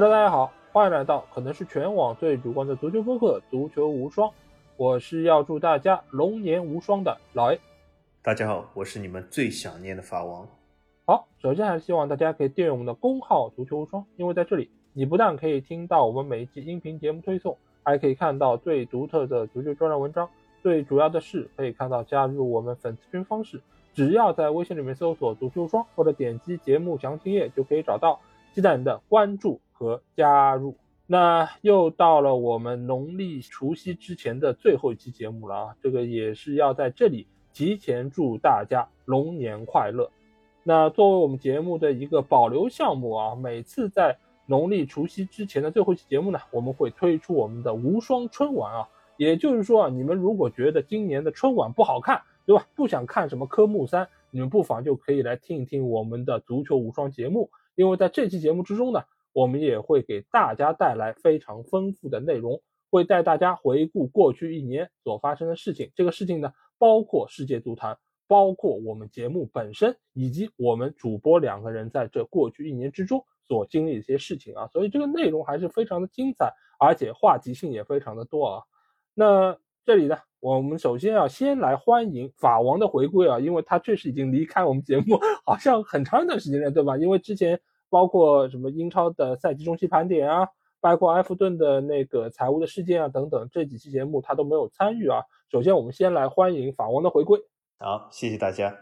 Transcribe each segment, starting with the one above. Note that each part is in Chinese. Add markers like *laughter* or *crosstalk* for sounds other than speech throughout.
Hello，大家好，欢迎来到可能是全网最主观的足球播客《足球无双》，我是要祝大家龙年无双的老 A。大家好，我是你们最想念的法王。好，首先还是希望大家可以订阅我们的公号“足球无双”，因为在这里，你不但可以听到我们每一期音频节目推送，还可以看到最独特的足球专栏文章。最主要的是，可以看到加入我们粉丝群方式，只要在微信里面搜索“足球无双”或者点击节目详情页就可以找到。期待你的关注和加入。那又到了我们农历除夕之前的最后一期节目了啊！这个也是要在这里提前祝大家龙年快乐。那作为我们节目的一个保留项目啊，每次在农历除夕之前的最后一期节目呢，我们会推出我们的无双春晚啊。也就是说啊，你们如果觉得今年的春晚不好看，对吧？不想看什么科目三，你们不妨就可以来听一听我们的足球无双节目。因为在这期节目之中呢，我们也会给大家带来非常丰富的内容，会带大家回顾过去一年所发生的事情。这个事情呢，包括世界足坛，包括我们节目本身，以及我们主播两个人在这过去一年之中所经历的一些事情啊。所以这个内容还是非常的精彩，而且话题性也非常的多啊。那这里呢，我们首先要先来欢迎法王的回归啊，因为他确实已经离开我们节目 *laughs* 好像很长一段时间了，对吧？因为之前。包括什么英超的赛季中期盘点啊，包括埃弗顿的那个财务的事件啊等等，这几期节目他都没有参与啊。首先，我们先来欢迎法王的回归。好，谢谢大家。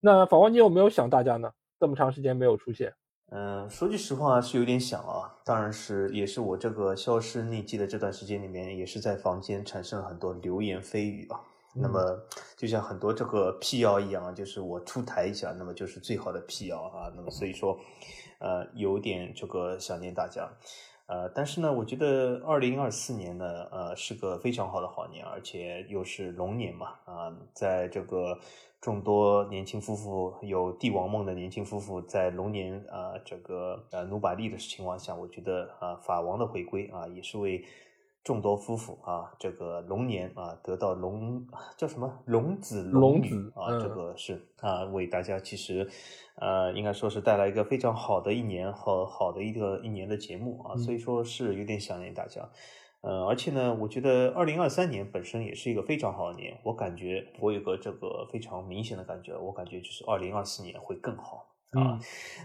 那法王，你有没有想大家呢？这么长时间没有出现。嗯，说句实话是有点想啊。当然是，也是我这个消失匿迹的这段时间里面，也是在房间产生了很多流言蜚语啊。那么就像很多这个辟谣一样，就是我出台一下，那么就是最好的辟谣啊。那么所以说。呃，有点这个想念大家，呃，但是呢，我觉得二零二四年呢，呃，是个非常好的好年，而且又是龙年嘛，啊，在这个众多年轻夫妇有帝王梦的年轻夫妇在龙年啊，这个呃努把力的情况下，我觉得啊，法王的回归啊，也是为。众多夫妇啊，这个龙年啊，得到龙 *laughs* 叫什么龙子龙女啊，这个是啊，为大家其实呃，应该说是带来一个非常好的一年和好的一个一年的节目啊，所以说是有点想念大家，呃，而且呢，我觉得二零二三年本身也是一个非常好的年，我感觉我有个这个非常明显的感觉，我感觉就是二零二四年会更好。啊，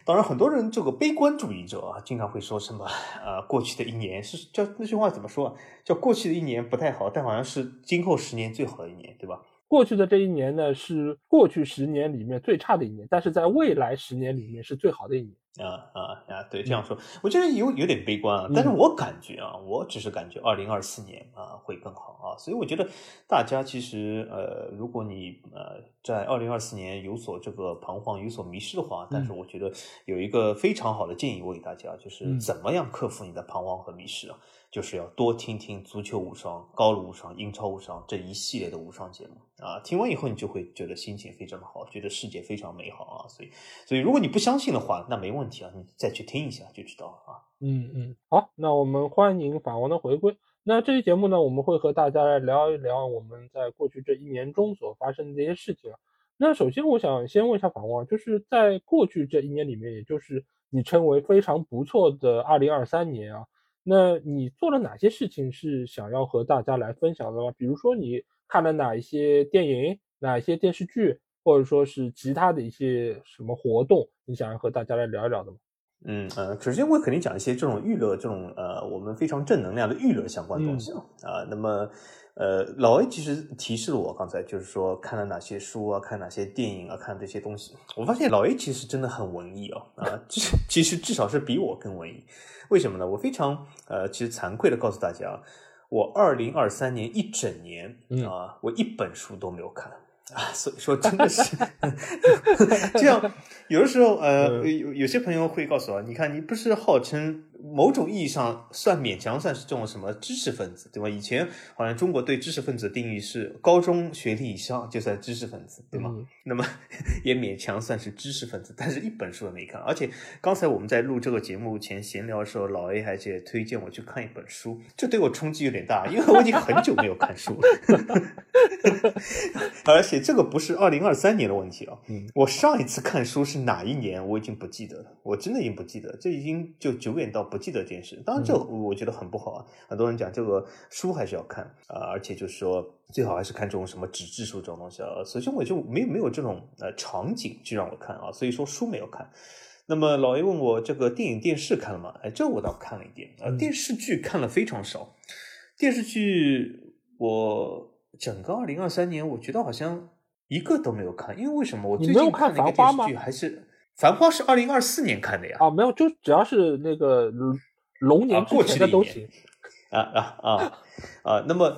当然，很多人这个悲观主义者啊，经常会说什么，呃，过去的一年是叫那句话怎么说啊？叫过去的一年不太好，但好像是今后十年最好的一年，对吧？过去的这一年呢，是过去十年里面最差的一年，但是在未来十年里面是最好的一年。啊啊啊！对，这样说，我觉得有有点悲观啊。但是我感觉啊，我只是感觉二零二四年啊会更好啊。所以我觉得大家其实呃，如果你呃在二零二四年有所这个彷徨、有所迷失的话，但是我觉得有一个非常好的建议，我给大家就是怎么样克服你的彷徨和迷失啊。就是要多听听足球无双、高卢无双、英超无双这一系列的无双节目啊！听完以后，你就会觉得心情非常的好，觉得世界非常美好啊！所以，所以如果你不相信的话，那没问题啊，你再去听一下就知道了啊。嗯嗯，好，那我们欢迎法王的回归。那这期节目呢，我们会和大家来聊一聊我们在过去这一年中所发生的这些事情。那首先，我想先问一下法王，就是在过去这一年里面，也就是你称为非常不错的二零二三年啊。那你做了哪些事情是想要和大家来分享的吗？比如说你看了哪一些电影、哪一些电视剧，或者说是其他的一些什么活动，你想要和大家来聊一聊的吗？嗯呃，首先我肯定讲一些这种娱乐、这种呃我们非常正能量的娱乐相关东西啊啊，那么。呃，老 A 其实提示了我，刚才就是说看了哪些书啊，看哪些电影啊，看这些东西。我发现老 A 其实真的很文艺哦，啊，其实其实至少是比我更文艺。为什么呢？我非常呃，其实惭愧的告诉大家，我二零二三年一整年啊，我一本书都没有看。啊，所以说真的是 *laughs* 这样。有的时候，呃，有有些朋友会告诉我，你看，你不是号称某种意义上算勉强算是这种什么知识分子，对吧？以前好像中国对知识分子的定义是高中学历以上就算知识分子，对吗？*laughs* 那么也勉强算是知识分子，但是一本书都没看。而且刚才我们在录这个节目前闲聊的时候，老 A 还是推荐我去看一本书，这对我冲击有点大，因为我已经很久没有看书了，*laughs* 而且。这个不是二零二三年的问题啊。嗯，我上一次看书是哪一年，我已经不记得了，我真的已经不记得，这已经就久远到不记得这件事。当然，这我觉得很不好啊。很多人讲这个书还是要看啊，而且就是说最好还是看这种什么纸质书这种东西啊。首先我就没没有这种呃场景去让我看啊，所以说书没有看。那么老爷问我这个电影电视看了吗？哎，这我倒看了一点啊，电视剧看了非常少。电视剧我整个二零二三年，我觉得好像一个都没有看，因为为什么？我最近看了一个电视剧还是《繁花》，是二零二四年看的呀。啊，没有，就只要是那个龙年过去的都行。啊啊啊啊！那么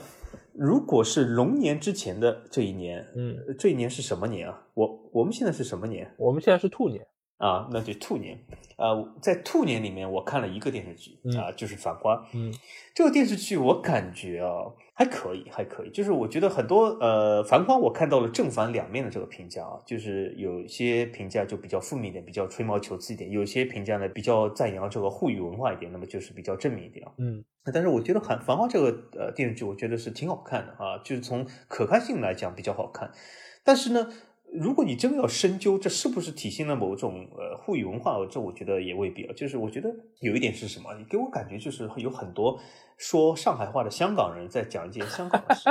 如果是龙年之前的这一年，嗯，这一年是什么年啊？我我们现在是什么年？我们现在是兔年。啊，那就兔年，呃，在兔年里面，我看了一个电视剧啊，就是《繁花》。嗯，这个电视剧我感觉啊还可以，还可以。就是我觉得很多呃，《繁花》我看到了正反两面的这个评价啊，就是有些评价就比较负面一点，比较吹毛求疵一点；有些评价呢比较赞扬这个沪语文化一点，那么就是比较正面一点啊。嗯，但是我觉得《繁繁花》这个呃电视剧，我觉得是挺好看的啊，就是从可看性来讲比较好看，但是呢。如果你真的要深究，这是不是体现了某种呃沪语文化？这我觉得也未必啊。就是我觉得有一点是什么？你给我感觉就是有很多说上海话的香港人在讲一件香港的事，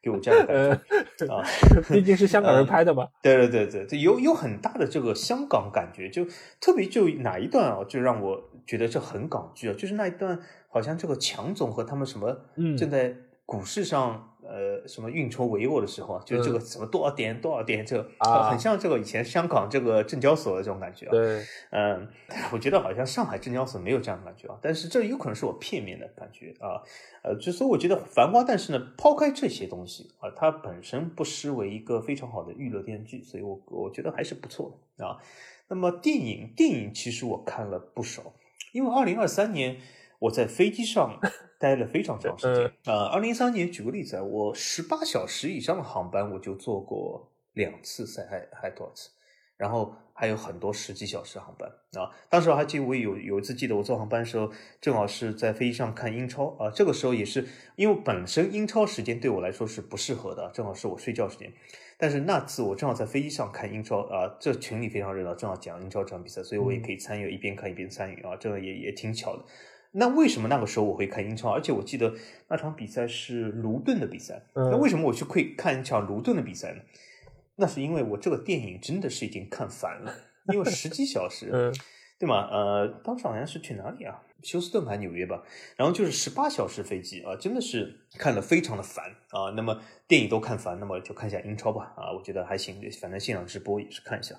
给我这样的感觉啊。毕竟是香港人拍的嘛。对对对对，对，有有很大的这个香港感觉，就特别就哪一段啊，就让我觉得这很港剧啊，就是那一段好像这个强总和他们什么正在股市上。呃，什么运筹帷幄的时候啊，就是这个什么多少点多少点，这个很像这个以前香港这个证交所的这种感觉啊。对，嗯，我觉得好像上海证交所没有这样的感觉啊，但是这有可能是我片面的感觉啊。呃，就所以我觉得《繁花》，但是呢，抛开这些东西啊，它本身不失为一个非常好的娱乐电视剧，所以我我觉得还是不错的啊。那么电影，电影其实我看了不少，因为二零二三年我在飞机上。待了非常长时间。呃，二零一三年，举个例子啊，我十八小时以上的航班我就坐过两次，才还还多少次？然后还有很多十几小时航班啊。当时我还记得，我有有一次记得我坐航班的时候，正好是在飞机上看英超啊。这个时候也是因为本身英超时间对我来说是不适合的，正好是我睡觉时间。但是那次我正好在飞机上看英超啊，这群里非常热闹，正好讲英超这场比赛，所以我也可以参与，一边看一边参与啊，这个也也挺巧的。那为什么那个时候我会看英超？而且我记得那场比赛是卢顿的比赛。那为什么我去会看一场卢顿的比赛呢？那是因为我这个电影真的是已经看烦了，因为十几小时，*laughs* 对吗？呃，当时好像是去哪里啊？休斯顿还是纽约吧？然后就是十八小时飞机啊，真的是看了非常的烦啊。那么电影都看烦，那么就看一下英超吧。啊，我觉得还行，反正现场直播也是看一下。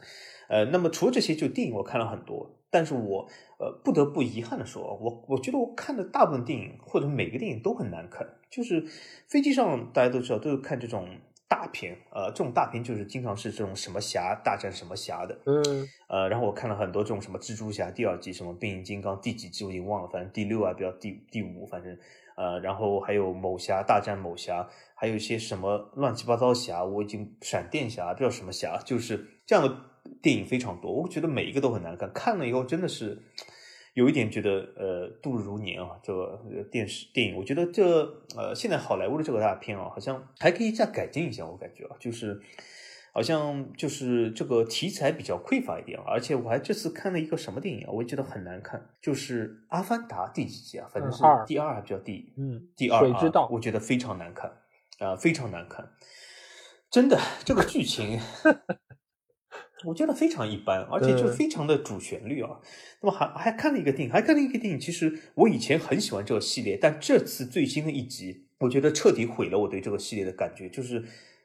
呃，那么除了这些，就电影我看了很多，但是我呃不得不遗憾的说，我我觉得我看的大部分电影或者每个电影都很难看。就是飞机上大家都知道，都是看这种大片，呃，这种大片就是经常是这种什么侠大战什么侠的，嗯，呃，然后我看了很多这种什么蜘蛛侠第二季，什么变形金刚第几季我已经忘了，反正第六啊，比较第第五，反正呃，然后还有某侠大战某侠，还有一些什么乱七八糟侠，我已经闪电侠不知道什么侠，就是这样的。电影非常多，我觉得每一个都很难看。看了以后真的是有一点觉得呃度日如年啊。这个电视电影，我觉得这呃现在好莱坞的这个大片啊，好像还可以再改进一下。我感觉啊，就是好像就是这个题材比较匮乏一点。而且我还这次看了一个什么电影啊，我也觉得很难看，就是《阿凡达》第几集啊？反正是第二还比较第嗯第二水之道，我觉得非常难看啊，非常难看。真的，这个剧情。*laughs* 我觉得非常一般，而且就非常的主旋律啊。那么还还看了一个电影，还看了一个电影。其实我以前很喜欢这个系列，但这次最新的一集，我觉得彻底毁了我对这个系列的感觉。就是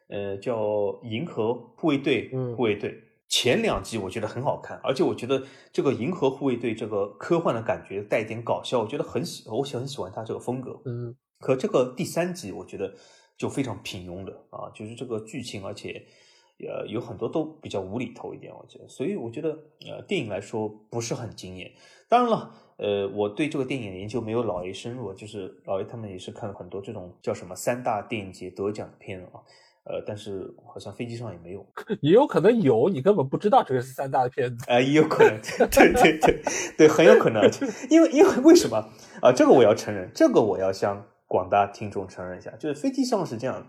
呃，叫《银河护卫队》。护卫队前两集我觉得很好看，而且我觉得这个《银河护卫队》这个科幻的感觉带一点搞笑，我觉得很喜，我很喜欢他这个风格。嗯。可这个第三集我觉得就非常平庸的啊，就是这个剧情，而且。呃，有很多都比较无厘头一点，我觉得，所以我觉得，呃，电影来说不是很惊艳。当然了，呃，我对这个电影的研究没有老 A 深入，就是老 A 他们也是看了很多这种叫什么三大电影节得奖的片啊，呃，但是好像飞机上也没有，*laughs* 也有可能有，你根本不知道这个是三大的片子，呃，也有可能，*laughs* 对对对对，很有可能，因为因为为什么啊？这个我要承认，这个我要向广大听众承认一下，就是飞机上是这样，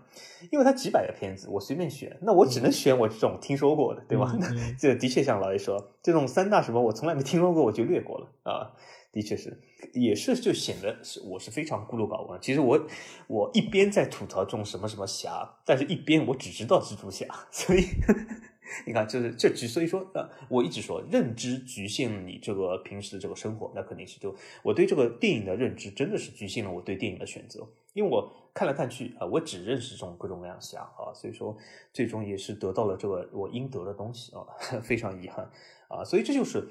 因为它几百个片子，我随便选，那我只能选我这种听说过的，对吧？*laughs* 这的确像老爷说，这种三大什么我从来没听说过，我就略过了啊。的确是，也是就显得是我是非常孤陋寡闻。其实我我一边在吐槽这种什么什么侠，但是一边我只知道蜘蛛侠，所以。你看，就是这局，所以说，呃，我一直说，认知局限你这个平时的这个生活，那肯定是就我对这个电影的认知真的是局限了我对电影的选择，因为我看来看去啊，我只认识这种各种各样侠啊，所以说最终也是得到了这个我应得的东西啊，*laughs* 非常遗憾啊，所以这就是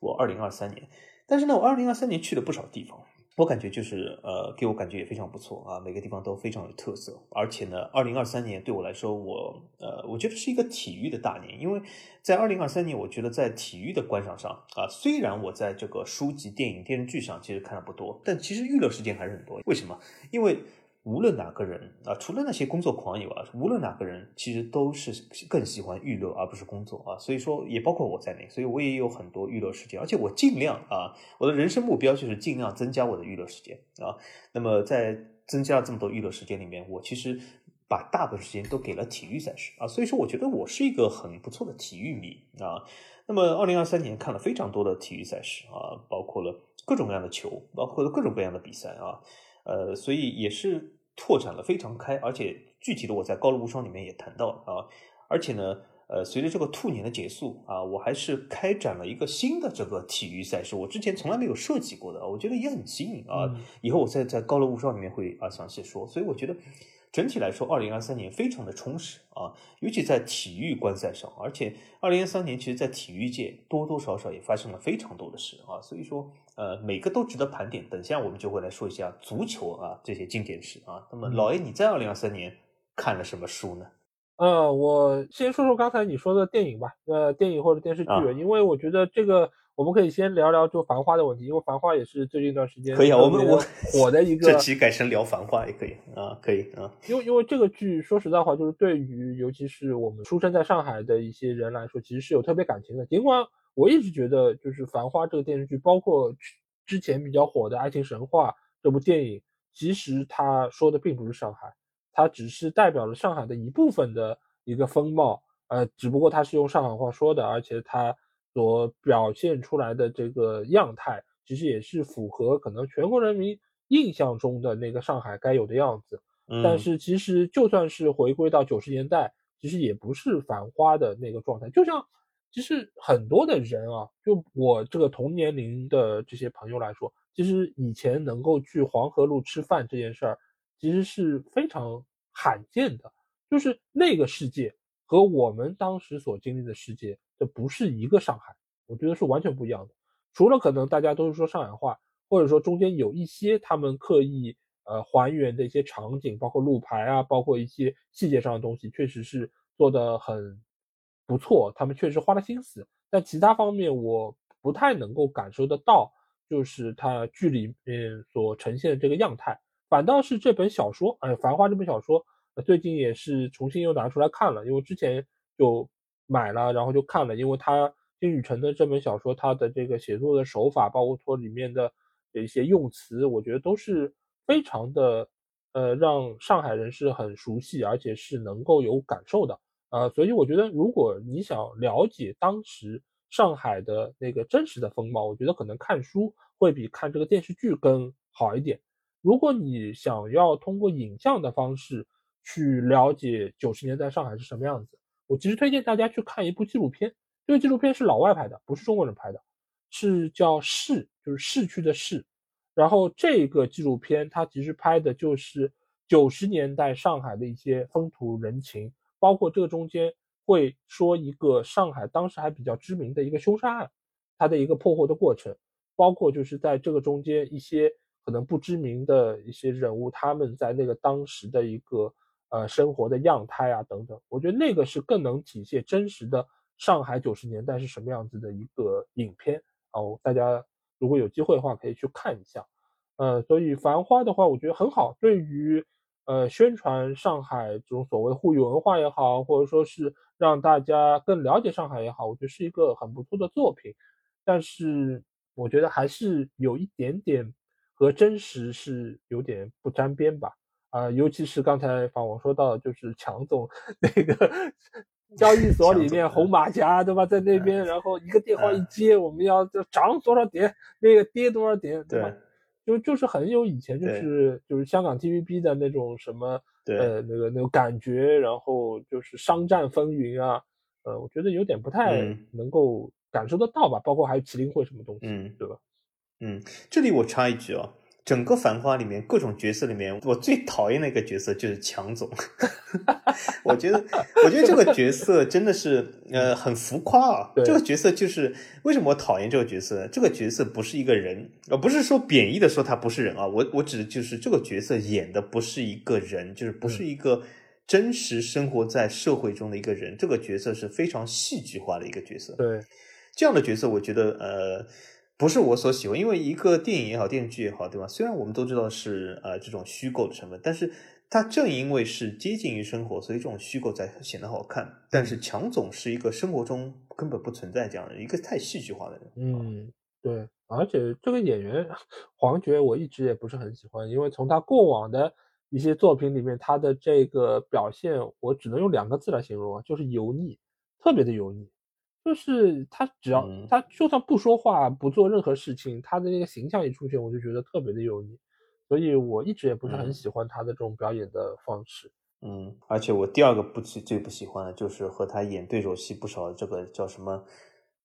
我二零二三年，但是呢，我二零二三年去了不少地方。我感觉就是呃，给我感觉也非常不错啊，每个地方都非常有特色，而且呢，二零二三年对我来说，我呃，我觉得是一个体育的大年，因为在二零二三年，我觉得在体育的观赏上啊，虽然我在这个书籍、电影、电视剧上其实看的不多，但其实娱乐时间还是很多。为什么？因为。无论哪个人啊，除了那些工作狂以外，无论哪个人，其实都是更喜欢娱乐而不是工作啊。所以说，也包括我在内，所以我也有很多娱乐时间，而且我尽量啊，我的人生目标就是尽量增加我的娱乐时间啊。那么在增加了这么多娱乐时间里面，我其实把大部分时间都给了体育赛事啊。所以说，我觉得我是一个很不错的体育迷啊。那么，二零二三年看了非常多的体育赛事啊，包括了各种各样的球，包括了各种各样的比赛啊。呃，所以也是。拓展了非常开，而且具体的我在《高楼无双》里面也谈到了啊，而且呢，呃，随着这个兔年的结束啊，我还是开展了一个新的这个体育赛事，我之前从来没有涉及过的，我觉得也很新颖啊。以后我再在《高楼无双》里面会啊详细说，所以我觉得。整体来说，二零二三年非常的充实啊，尤其在体育观赛上，而且二零二三年其实，在体育界多多少少也发生了非常多的事啊，所以说，呃，每个都值得盘点。等下我们就会来说一下足球啊这些经典事啊。那么，老 A，你在二零二三年看了什么书呢？呃，我先说说刚才你说的电影吧，呃，电影或者电视剧，因为我觉得这个。我们可以先聊聊就《繁花》的问题，因为《繁花》也是最近一段时间可以啊，我们我 *laughs* 火的一个。这期改成聊《繁花》也可以啊，可以啊。因为因为这个剧，说实在话，就是对于尤其是我们出生在上海的一些人来说，其实是有特别感情的。尽管我一直觉得，就是《繁花》这个电视剧，包括之前比较火的《爱情神话》这部电影，其实它说的并不是上海，它只是代表了上海的一部分的一个风貌。呃，只不过它是用上海话说的，而且它。所表现出来的这个样态，其实也是符合可能全国人民印象中的那个上海该有的样子。但是其实就算是回归到九十年代，其实也不是繁花的那个状态。就像其实很多的人啊，就我这个同年龄的这些朋友来说，其实以前能够去黄河路吃饭这件事儿，其实是非常罕见的。就是那个世界和我们当时所经历的世界。这不是一个上海，我觉得是完全不一样的。除了可能大家都是说上海话，或者说中间有一些他们刻意呃还原的一些场景，包括路牌啊，包括一些细节上的东西，确实是做的很不错。他们确实花了心思，但其他方面我不太能够感受得到，就是它剧里面所呈现的这个样态。反倒是这本小说，哎，《繁花》这本小说，最近也是重新又拿出来看了，因为之前就。买了，然后就看了，因为他金宇澄的这本小说，他的这个写作的手法，包括说里面的一些用词，我觉得都是非常的，呃，让上海人是很熟悉，而且是能够有感受的，呃，所以我觉得，如果你想了解当时上海的那个真实的风貌，我觉得可能看书会比看这个电视剧更好一点。如果你想要通过影像的方式去了解九十年代上海是什么样子。我其实推荐大家去看一部纪录片，这个纪录片是老外拍的，不是中国人拍的，是叫市，就是市区的市。然后这个纪录片它其实拍的就是九十年代上海的一些风土人情，包括这个中间会说一个上海当时还比较知名的一个凶杀案，它的一个破获的过程，包括就是在这个中间一些可能不知名的一些人物，他们在那个当时的一个。呃，生活的样态啊，等等，我觉得那个是更能体现真实的上海九十年代是什么样子的一个影片哦。大家如果有机会的话，可以去看一下。呃，所以《繁花》的话，我觉得很好，对于呃宣传上海这种所谓沪语文化也好，或者说是让大家更了解上海也好，我觉得是一个很不错的作品。但是我觉得还是有一点点和真实是有点不沾边吧。啊，尤其是刚才法王说到，就是强总那个 *laughs* 交易所里面红马甲，对吧？在那边，然后一个电话一接，我们要涨多少点，那个跌多少点，对吧？就就是很有以前就是就是香港 TVB 的那种什么呃那个那种感觉，然后就是商战风云啊，呃，我觉得有点不太能够感受得到吧。包括还有麒麟会什么东西，对吧？嗯，这里我插一句啊。整个《繁花》里面各种角色里面，我最讨厌的一个角色就是强总。*laughs* 我觉得，我觉得这个角色真的是呃很浮夸啊。这个角色就是为什么我讨厌这个角色？这个角色不是一个人，呃不是说贬义的说他不是人啊。我我指的就是这个角色演的不是一个人，就是不是一个真实生活在社会中的一个人。这个角色是非常戏剧化的一个角色。对，这样的角色，我觉得呃。不是我所喜欢，因为一个电影也好，电视剧也好，对吧？虽然我们都知道是呃这种虚构的成分，但是它正因为是接近于生活，所以这种虚构才显得好看。但是强总是一个生活中根本不存在这样的一个太戏剧化的人。嗯，对。而且这个演员黄觉，我一直也不是很喜欢，因为从他过往的一些作品里面，他的这个表现，我只能用两个字来形容啊，就是油腻，特别的油腻。就是他，只要他就算不说话，不做任何事情，他的那个形象一出现，我就觉得特别的油腻，所以我一直也不是很喜欢他的这种表演的方式。嗯，而且我第二个不喜最不喜欢的就是和他演对手戏不少的这个叫什么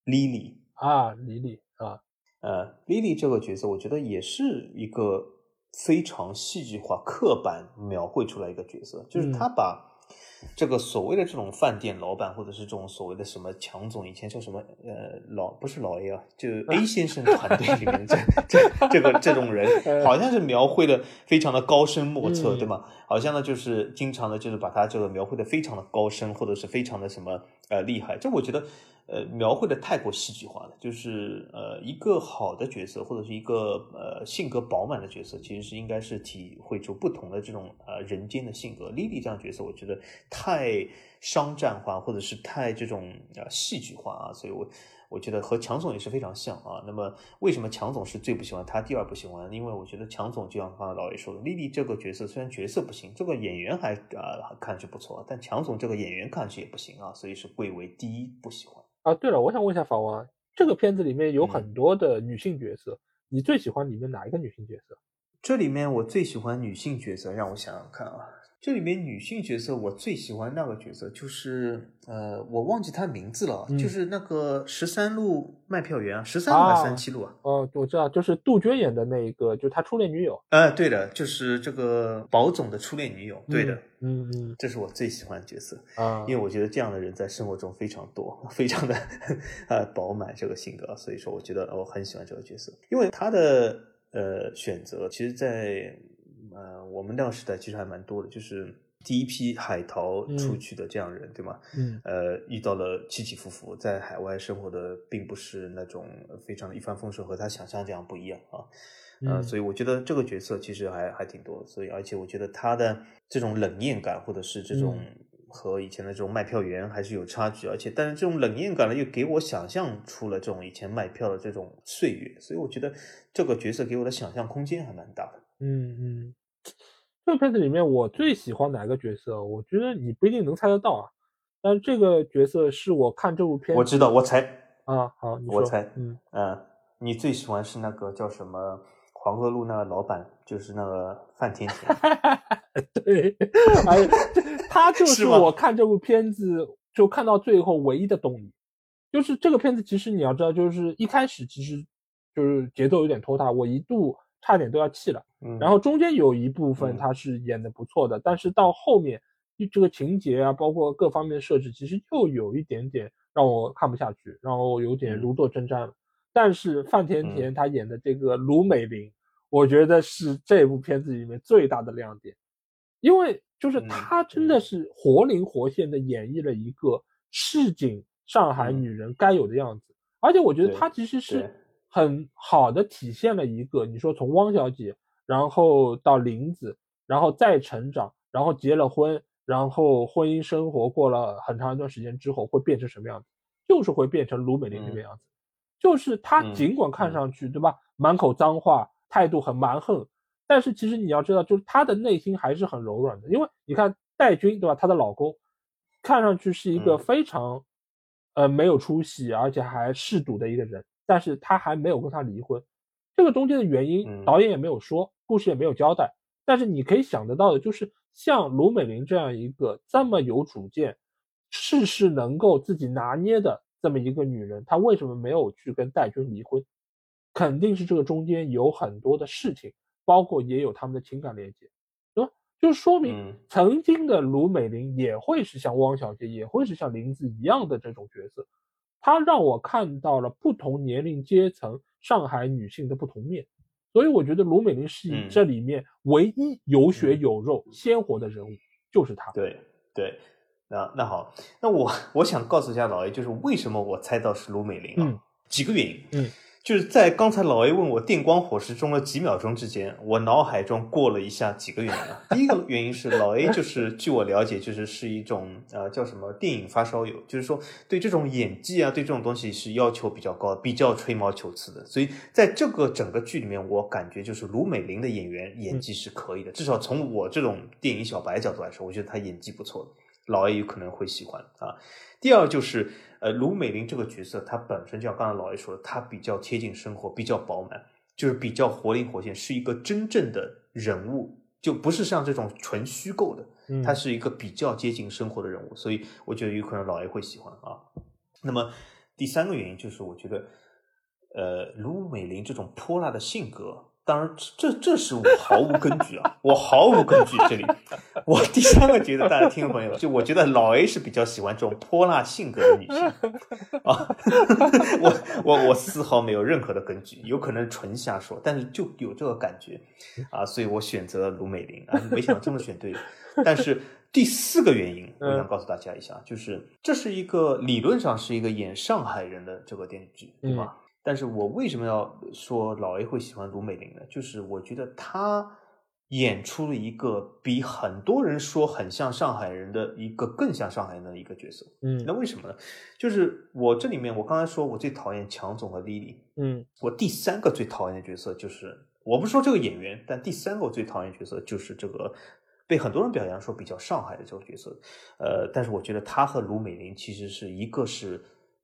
，Lily。啊，Lily 啊，呃，Lily 这个角色，我觉得也是一个非常戏剧化、刻板描绘出来一个角色，就是他把。这个所谓的这种饭店老板，或者是这种所谓的什么强总，以前叫什么呃老不是老 A 啊，就 A 先生团队里面这这这个这种人，*laughs* 好像是描绘的非常的高深莫测，对吗？好像呢就是经常的，就是把他这个描绘的非常的高深，或者是非常的什么呃厉害，这我觉得。呃，描绘的太过戏剧化了，就是呃，一个好的角色或者是一个呃性格饱满的角色，其实是应该是体会出不同的这种呃人间的性格。莉莉这样角色，我觉得太商战化或者是太这种呃戏剧化啊，所以我我觉得和强总也是非常像啊。那么为什么强总是最不喜欢他，第二不喜欢？因为我觉得强总就像刚才老爷说的，莉莉这个角色虽然角色不行，这个演员还啊看上去不错，但强总这个演员看上去也不行啊，所以是贵为第一不喜欢。啊，对了，我想问一下法王，这个片子里面有很多的女性角色，你最喜欢里面哪一个女性角色？这里面我最喜欢女性角色，让我想想看啊。这里面女性角色，我最喜欢那个角色就是，呃，我忘记她名字了，就是那个十三路卖票员啊，十三路还是三七路啊？哦，我知道，就是杜鹃演的那一个，就是他初恋女友。呃，对的，就是这个宝总的初恋女友。对的，嗯嗯，这是我最喜欢的角色啊，因为我觉得这样的人在生活中非常多，非常的呃饱满这个性格，所以说我觉得我很喜欢这个角色，因为他的呃选择，其实，在。呃，我们那个时代其实还蛮多的，就是第一批海淘出去的这样人，对吗？嗯，呃，遇到了起起伏伏，在海外生活的并不是那种非常的一帆风顺，和他想象这样不一样啊。呃，所以我觉得这个角色其实还还挺多，所以而且我觉得他的这种冷艳感，或者是这种和以前的这种卖票员还是有差距，而且但是这种冷艳感呢，又给我想象出了这种以前卖票的这种岁月，所以我觉得这个角色给我的想象空间还蛮大的。嗯嗯。这个片子里面，我最喜欢哪个角色？我觉得你不一定能猜得到啊。但这个角色是我看这部片，我知道，我猜啊，好，我猜，嗯嗯，你最喜欢是那个叫什么黄河路那个老板，就是那个范甜甜。对，哎，他 *laughs* 就是我看这部片子就看到最后唯一的动力。就是这个片子，其实你要知道，就是一开始其实就是节奏有点拖沓，我一度差点都要气了。然后中间有一部分他是演的不错的，但是到后面，这个情节啊，包括各方面的设置，其实又有一点点让我看不下去，让我有点如坐针毡了。但是范甜甜她演的这个卢美玲，我觉得是这部片子里面最大的亮点，因为就是她真的是活灵活现的演绎了一个市井上海女人该有的样子，而且我觉得她其实是很好的体现了一个，你说从汪小姐。然后到林子，然后再成长，然后结了婚，然后婚姻生活过了很长一段时间之后会变成什么样子？就是会变成卢美玲这个样子。就是她尽管看上去对吧，满口脏话，态度很蛮横。但是其实你要知道，就是她的内心还是很柔软的，因为你看戴军对吧？她的老公看上去是一个非常呃没有出息，而且还嗜赌的一个人，但是他还没有跟他离婚。这个中间的原因，导演也没有说，故事也没有交代。但是你可以想得到的，就是像卢美玲这样一个这么有主见、事事能够自己拿捏的这么一个女人，她为什么没有去跟戴军离婚？肯定是这个中间有很多的事情，包括也有他们的情感连接，对吧？就说明曾经的卢美玲也会是像汪小姐，也会是像林子一样的这种角色。她让我看到了不同年龄阶层上海女性的不同面。所以我觉得卢美玲是这里面唯一有血有肉、鲜活的人物，就是她。对对，那那好，那我我想告诉一下老 A，就是为什么我猜到是卢美玲啊？几个原因。嗯。就是在刚才老 A 问我电光火石中的几秒钟之间，我脑海中过了一下几个原因啊。第一个原因是老 A 就是据我了解，就是是一种呃叫什么电影发烧友，就是说对这种演技啊，对这种东西是要求比较高，比较吹毛求疵的。所以在这个整个剧里面，我感觉就是卢美玲的演员演技是可以的，至少从我这种电影小白角度来说，我觉得她演技不错的。老 A 有可能会喜欢啊。第二就是，呃，卢美玲这个角色，她本身就像刚才老爷说的，她比较贴近生活，比较饱满，就是比较活灵活现，是一个真正的人物，就不是像这种纯虚构的，她是一个比较接近生活的人物，所以我觉得有可能老爷会喜欢啊。那么第三个原因就是，我觉得，呃，卢美玲这种泼辣的性格。当然，这这是我毫无根据啊，我毫无根据。这里，我第三个觉得大家听众朋友，就我觉得老 A 是比较喜欢这种泼辣性格的女性啊，*laughs* 我我我丝毫没有任何的根据，有可能纯瞎说，但是就有这个感觉啊，所以我选择了卢美玲啊，没想到这么选对了。但是第四个原因，我想告诉大家一下，就是这是一个理论上是一个演上海人的这个电视剧，对吧？但是我为什么要说老 A 会喜欢卢美玲呢？就是我觉得她演出了一个比很多人说很像上海人的一个更像上海人的一个角色。嗯，那为什么呢？就是我这里面我刚才说我最讨厌强总和莉莉。嗯，我第三个最讨厌的角色就是，我不说这个演员，但第三个我最讨厌角色就是这个被很多人表扬说比较上海的这个角色。呃，但是我觉得他和卢美玲其实是一个是。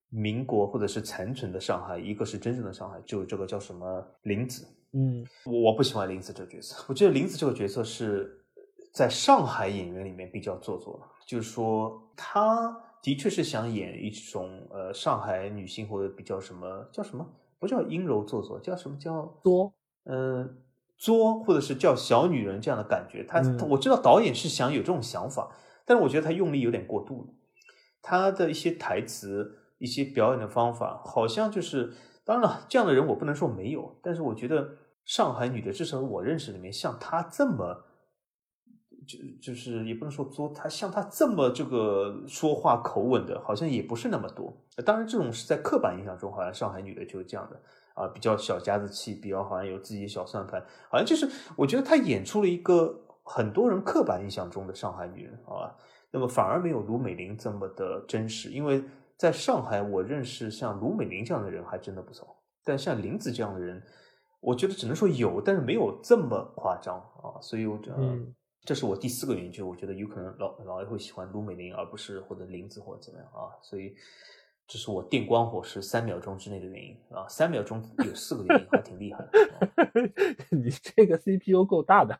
民国或者是残存的上海，一个是真正的上海，就这个叫什么林子，嗯，我我不喜欢林子这个角色，我觉得林子这个角色是在上海演员里面比较做作的，就是说他的确是想演一种呃上海女性或者比较什么叫什么，不叫阴柔做作，叫什么？叫作，呃作或者是叫小女人这样的感觉，他我知道导演是想有这种想法，但是我觉得他用力有点过度了，他的一些台词。一些表演的方法，好像就是，当然了，这样的人我不能说没有，但是我觉得上海女的，至少我认识里面，像她这么，就就是也不能说作，她像她这么这个说话口吻的，好像也不是那么多。当然，这种是在刻板印象中，好像上海女的就是这样的啊，比较小家子气，比较好像有自己的小算盘，好像就是我觉得她演出了一个很多人刻板印象中的上海女人，好吧？那么反而没有卢美玲这么的真实，因为。在上海，我认识像卢美玲这样的人还真的不少，但像林子这样的人，我觉得只能说有，但是没有这么夸张啊。所以，我嗯，这是我第四个原因，就我觉得有可能老老爷会喜欢卢美玲，而不是或者林子或者怎么样啊。所以，这是我电光火石三秒钟之内的原因啊。三秒钟有四个原因，还挺厉害的。*laughs* 你这个 CPU 够大的。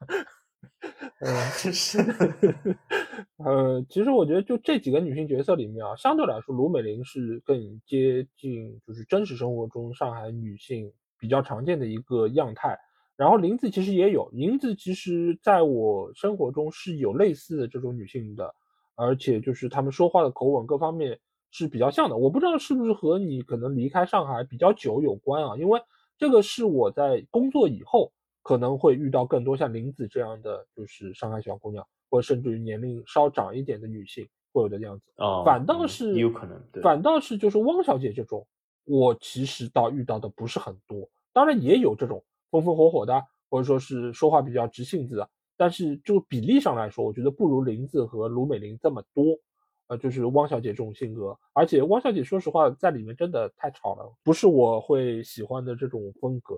嗯，是，*laughs* 呃，其实我觉得就这几个女性角色里面啊，相对来说，卢美玲是更接近就是真实生活中上海女性比较常见的一个样态。然后林子其实也有，林子其实在我生活中是有类似的这种女性的，而且就是她们说话的口吻各方面是比较像的。我不知道是不是和你可能离开上海比较久有关啊？因为这个是我在工作以后。可能会遇到更多像林子这样的，就是上海小姑娘，或者甚至于年龄稍长一点的女性会有的样子啊。反倒是有可能，对反倒是就是汪小姐这种，我其实倒遇到的不是很多。当然也有这种风风火火的，或者说是说话比较直性子的，但是就比例上来说，我觉得不如林子和卢美玲这么多。呃，就是汪小姐这种性格，而且汪小姐说实话在里面真的太吵了，不是我会喜欢的这种风格。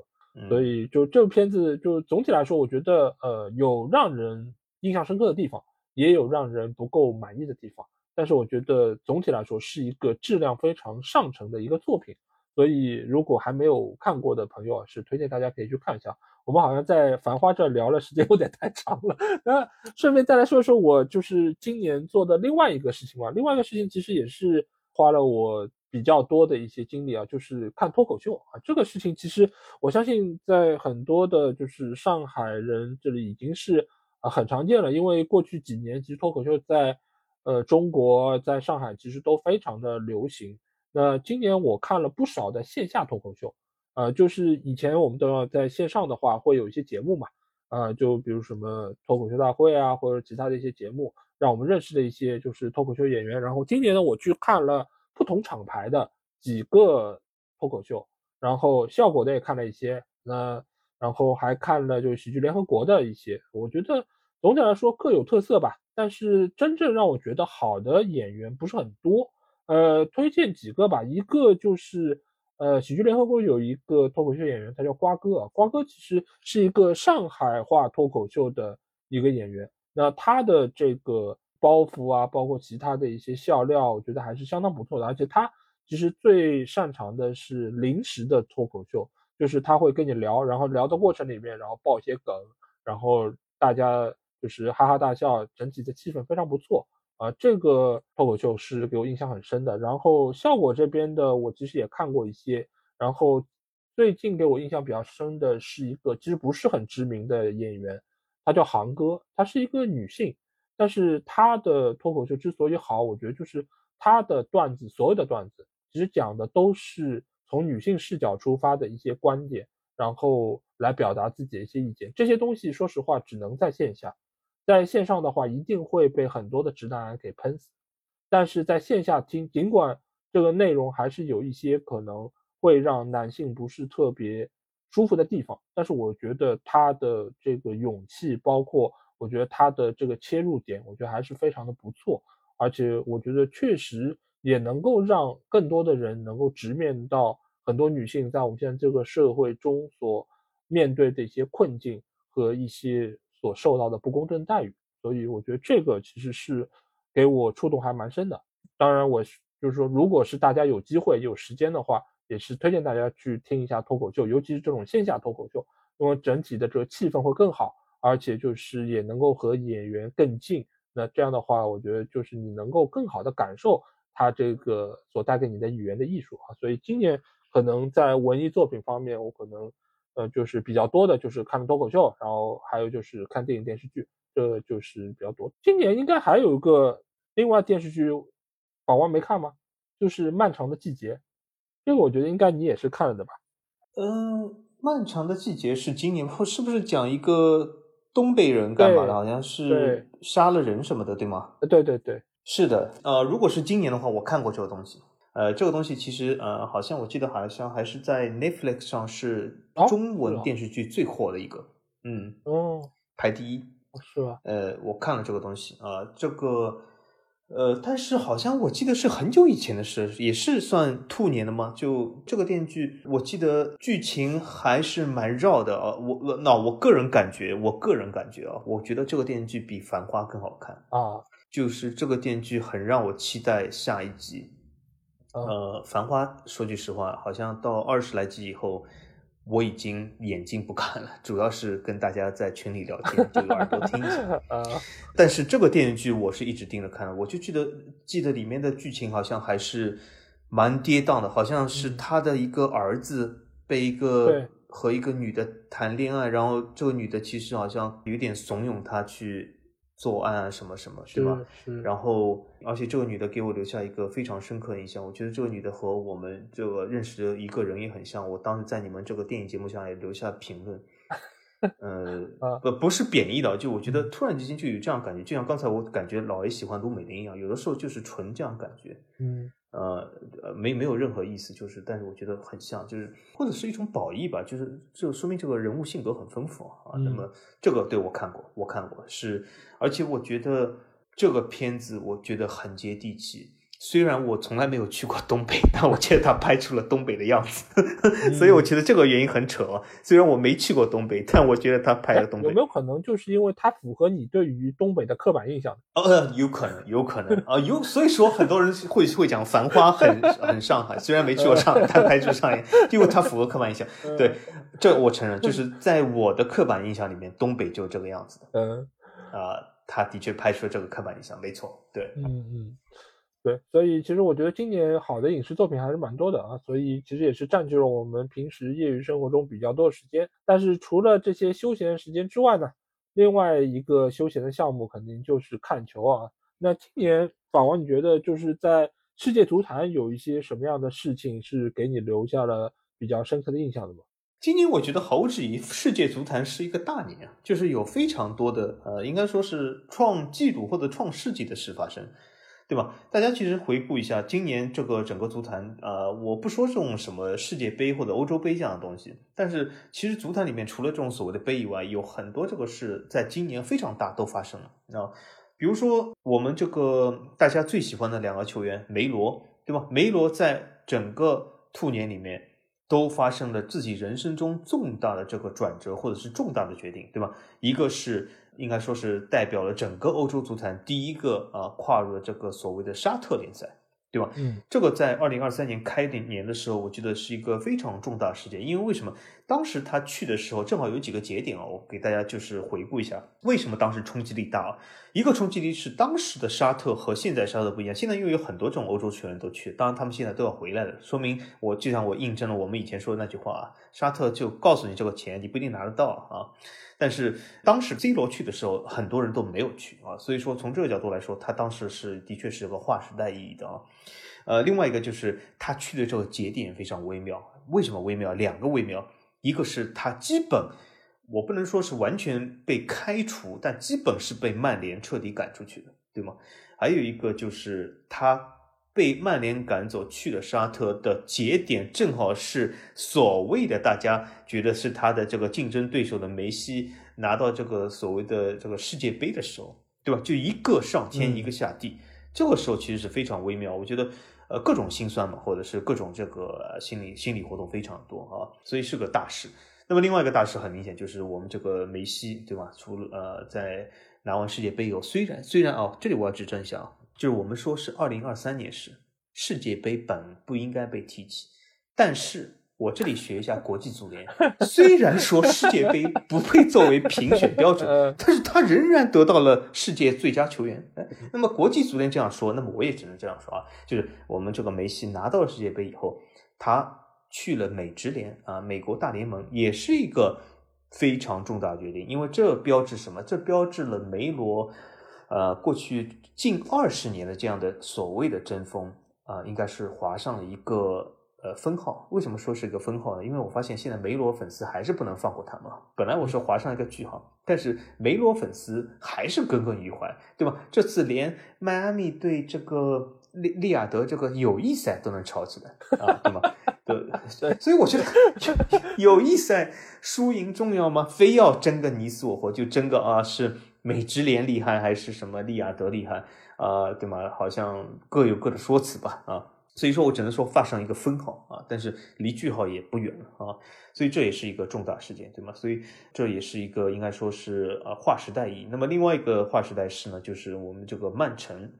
所以就这部片子，就总体来说，我觉得呃有让人印象深刻的地方，也有让人不够满意的地方。但是我觉得总体来说是一个质量非常上乘的一个作品。所以如果还没有看过的朋友啊，是推荐大家可以去看一下。我们好像在《繁花》这聊了时间 *laughs* 有点太长了，那顺便再来说一说我就是今年做的另外一个事情吧。另外一个事情其实也是花了我。比较多的一些经历啊，就是看脱口秀啊，这个事情其实我相信在很多的，就是上海人这里已经是啊很常见了，因为过去几年其实脱口秀在呃中国在上海其实都非常的流行。那今年我看了不少的线下脱口秀，呃，就是以前我们都要在线上的话会有一些节目嘛，呃，就比如什么脱口秀大会啊，或者其他的一些节目，让我们认识的一些就是脱口秀演员。然后今年呢，我去看了。不同厂牌的几个脱口秀，然后效果的也看了一些，那然后还看了就是喜剧联合国的一些，我觉得总体来说各有特色吧。但是真正让我觉得好的演员不是很多，呃，推荐几个吧。一个就是呃喜剧联合国有一个脱口秀演员，他叫瓜哥啊，瓜哥其实是一个上海话脱口秀的一个演员，那他的这个。包袱啊，包括其他的一些笑料，我觉得还是相当不错的。而且他其实最擅长的是临时的脱口秀，就是他会跟你聊，然后聊的过程里面，然后爆一些梗，然后大家就是哈哈大笑，整体的气氛非常不错啊。这个脱口秀是给我印象很深的。然后效果这边的我其实也看过一些，然后最近给我印象比较深的是一个其实不是很知名的演员，她叫航哥，她是一个女性。但是他的脱口秀之所以好，我觉得就是他的段子，所有的段子其实讲的都是从女性视角出发的一些观点，然后来表达自己的一些意见。这些东西说实话只能在线下，在线上的话一定会被很多的直男癌给喷死。但是在线下听，尽管这个内容还是有一些可能会让男性不是特别舒服的地方，但是我觉得他的这个勇气，包括。我觉得他的这个切入点，我觉得还是非常的不错，而且我觉得确实也能够让更多的人能够直面到很多女性在我们现在这个社会中所面对的一些困境和一些所受到的不公正待遇，所以我觉得这个其实是给我触动还蛮深的。当然，我就是说，如果是大家有机会有时间的话，也是推荐大家去听一下脱口秀，尤其是这种线下脱口秀，因为整体的这个气氛会更好。而且就是也能够和演员更近，那这样的话，我觉得就是你能够更好的感受他这个所带给你的语言的艺术啊。所以今年可能在文艺作品方面，我可能呃就是比较多的就是看脱口秀，然后还有就是看电影电视剧，这就是比较多。今年应该还有一个另外电视剧，宝宝没看吗？就是《漫长的季节》，这个我觉得应该你也是看了的吧？嗯，《漫长的季节》是今年是不是讲一个？东北人干嘛的？好像是杀了人什么的，对吗？对对对，是的。呃，如果是今年的话，我看过这个东西。呃，这个东西其实呃，好像我记得好像还是在 Netflix 上是中文电视剧最火的一个。嗯，哦，排第一，是吧？呃，我看了这个东西啊，这个。呃，但是好像我记得是很久以前的事，也是算兔年的吗？就这个电视剧，我记得剧情还是蛮绕的啊。我我那我个人感觉，我个人感觉啊，我觉得这个电视剧比《繁花》更好看啊。就是这个电视剧很让我期待下一集。呃，《繁花》说句实话，好像到二十来集以后。我已经眼睛不看了，主要是跟大家在群里聊天，就耳朵听一下。*laughs* 但是这个电视剧我是一直盯着看的，我就记得记得里面的剧情好像还是蛮跌宕的，好像是他的一个儿子被一个和一个女的谈恋爱，然后这个女的其实好像有点怂恿他去。作案啊什么什么，是吧？然后，而且这个女的给我留下一个非常深刻的印象。我觉得这个女的和我们这个认识的一个人也很像。我当时在你们这个电影节目上也留下评论，*laughs* 呃，不不是贬义的，就我觉得突然之间就有这样感觉，就像刚才我感觉老爷喜欢卢美玲一样，有的时候就是纯这样感觉。嗯。呃呃，没没有任何意思，就是，但是我觉得很像，就是或者是一种褒义吧，就是就说明这个人物性格很丰富啊。那么这个对我看过，我看过是，而且我觉得这个片子我觉得很接地气，虽然我从来没有去过东北，但我觉得他拍出了东北的样子，*laughs* 所以我觉得这个原因很扯啊。虽然我没去过东北，但我觉得他拍了东北。有没有可能就是因为他符合你对于东北的刻板印象？呃，有可能，有可能啊，有。所以说很多人会会讲《繁花》很很上海，虽然没去过上海，但拍出上海，因为他符合刻板印象。*laughs* 对，这我承认，就是在我的刻板印象里面，东北就这个样子的。嗯，啊，他的确拍出了这个刻板印象，没错。对，嗯嗯。对，所以其实我觉得今年好的影视作品还是蛮多的啊，所以其实也是占据了我们平时业余生活中比较多的时间。但是除了这些休闲时间之外呢，另外一个休闲的项目肯定就是看球啊。那今年法王，你觉得就是在世界足坛有一些什么样的事情是给你留下了比较深刻的印象的吗？今年我觉得毫无质疑，世界足坛是一个大年啊，就是有非常多的呃，应该说是创纪录或者创世纪的事发生。对吧？大家其实回顾一下，今年这个整个足坛，呃，我不说这种什么世界杯或者欧洲杯这样的东西，但是其实足坛里面除了这种所谓的杯以外，有很多这个事在今年非常大都发生了啊。比如说我们这个大家最喜欢的两个球员梅罗，对吧？梅罗在整个兔年里面都发生了自己人生中重大的这个转折或者是重大的决定，对吧？一个是。应该说是代表了整个欧洲足坛第一个啊跨入了这个所谓的沙特联赛。对吧？嗯，这个在二零二三年开年的时候，我记得是一个非常重大事件。因为为什么当时他去的时候，正好有几个节点啊？我给大家就是回顾一下，为什么当时冲击力大啊？一个冲击力是当时的沙特和现在沙特不一样。现在因为有很多这种欧洲球员都去，当然他们现在都要回来了，说明我就像我印证了我们以前说的那句话啊，沙特就告诉你这个钱你不一定拿得到啊。但是当时 C 罗去的时候，很多人都没有去啊，所以说从这个角度来说，他当时是的确是有个划时代意义的啊。呃，另外一个就是他去的这个节点非常微妙。为什么微妙？两个微妙，一个是他基本我不能说是完全被开除，但基本是被曼联彻底赶出去的，对吗？还有一个就是他被曼联赶走去了沙特的节点，正好是所谓的大家觉得是他的这个竞争对手的梅西拿到这个所谓的这个世界杯的时候，对吧？就一个上天，一个下地。这个时候其实是非常微妙，我觉得，呃，各种心酸嘛，或者是各种这个心理心理活动非常多啊，所以是个大事。那么另外一个大事很明显就是我们这个梅西，对吧？除了呃，在拿完世界杯以后，虽然虽然哦，这里我要指正一下啊，就是我们说是二零二三年是世界杯本不应该被提起，但是。我这里学一下国际足联，虽然说世界杯不配作为评选标准，但是他仍然得到了世界最佳球员。那么国际足联这样说，那么我也只能这样说啊，就是我们这个梅西拿到了世界杯以后，他去了美职联啊，美国大联盟，也是一个非常重大决定，因为这标志什么？这标志了梅罗，呃，过去近二十年的这样的所谓的争锋啊，应该是划上了一个。呃，封号为什么说是一个封号呢？因为我发现现在梅罗粉丝还是不能放过他们。本来我是划上一个句号，但是梅罗粉丝还是耿耿于怀，对吧？这次连迈阿密对这个利利亚德这个友谊赛都能吵起来啊，对吗？*laughs* 对，所以我觉得友谊赛输赢重要吗？非要争个你死我活，就争个啊，是美职联厉害还是什么利亚德厉害啊？对吗？好像各有各的说辞吧，啊。所以说我只能说画上一个分号啊，但是离句号也不远了啊，所以这也是一个重大事件，对吗？所以这也是一个应该说是呃划时代意义。那么另外一个划时代事呢，就是我们这个曼城。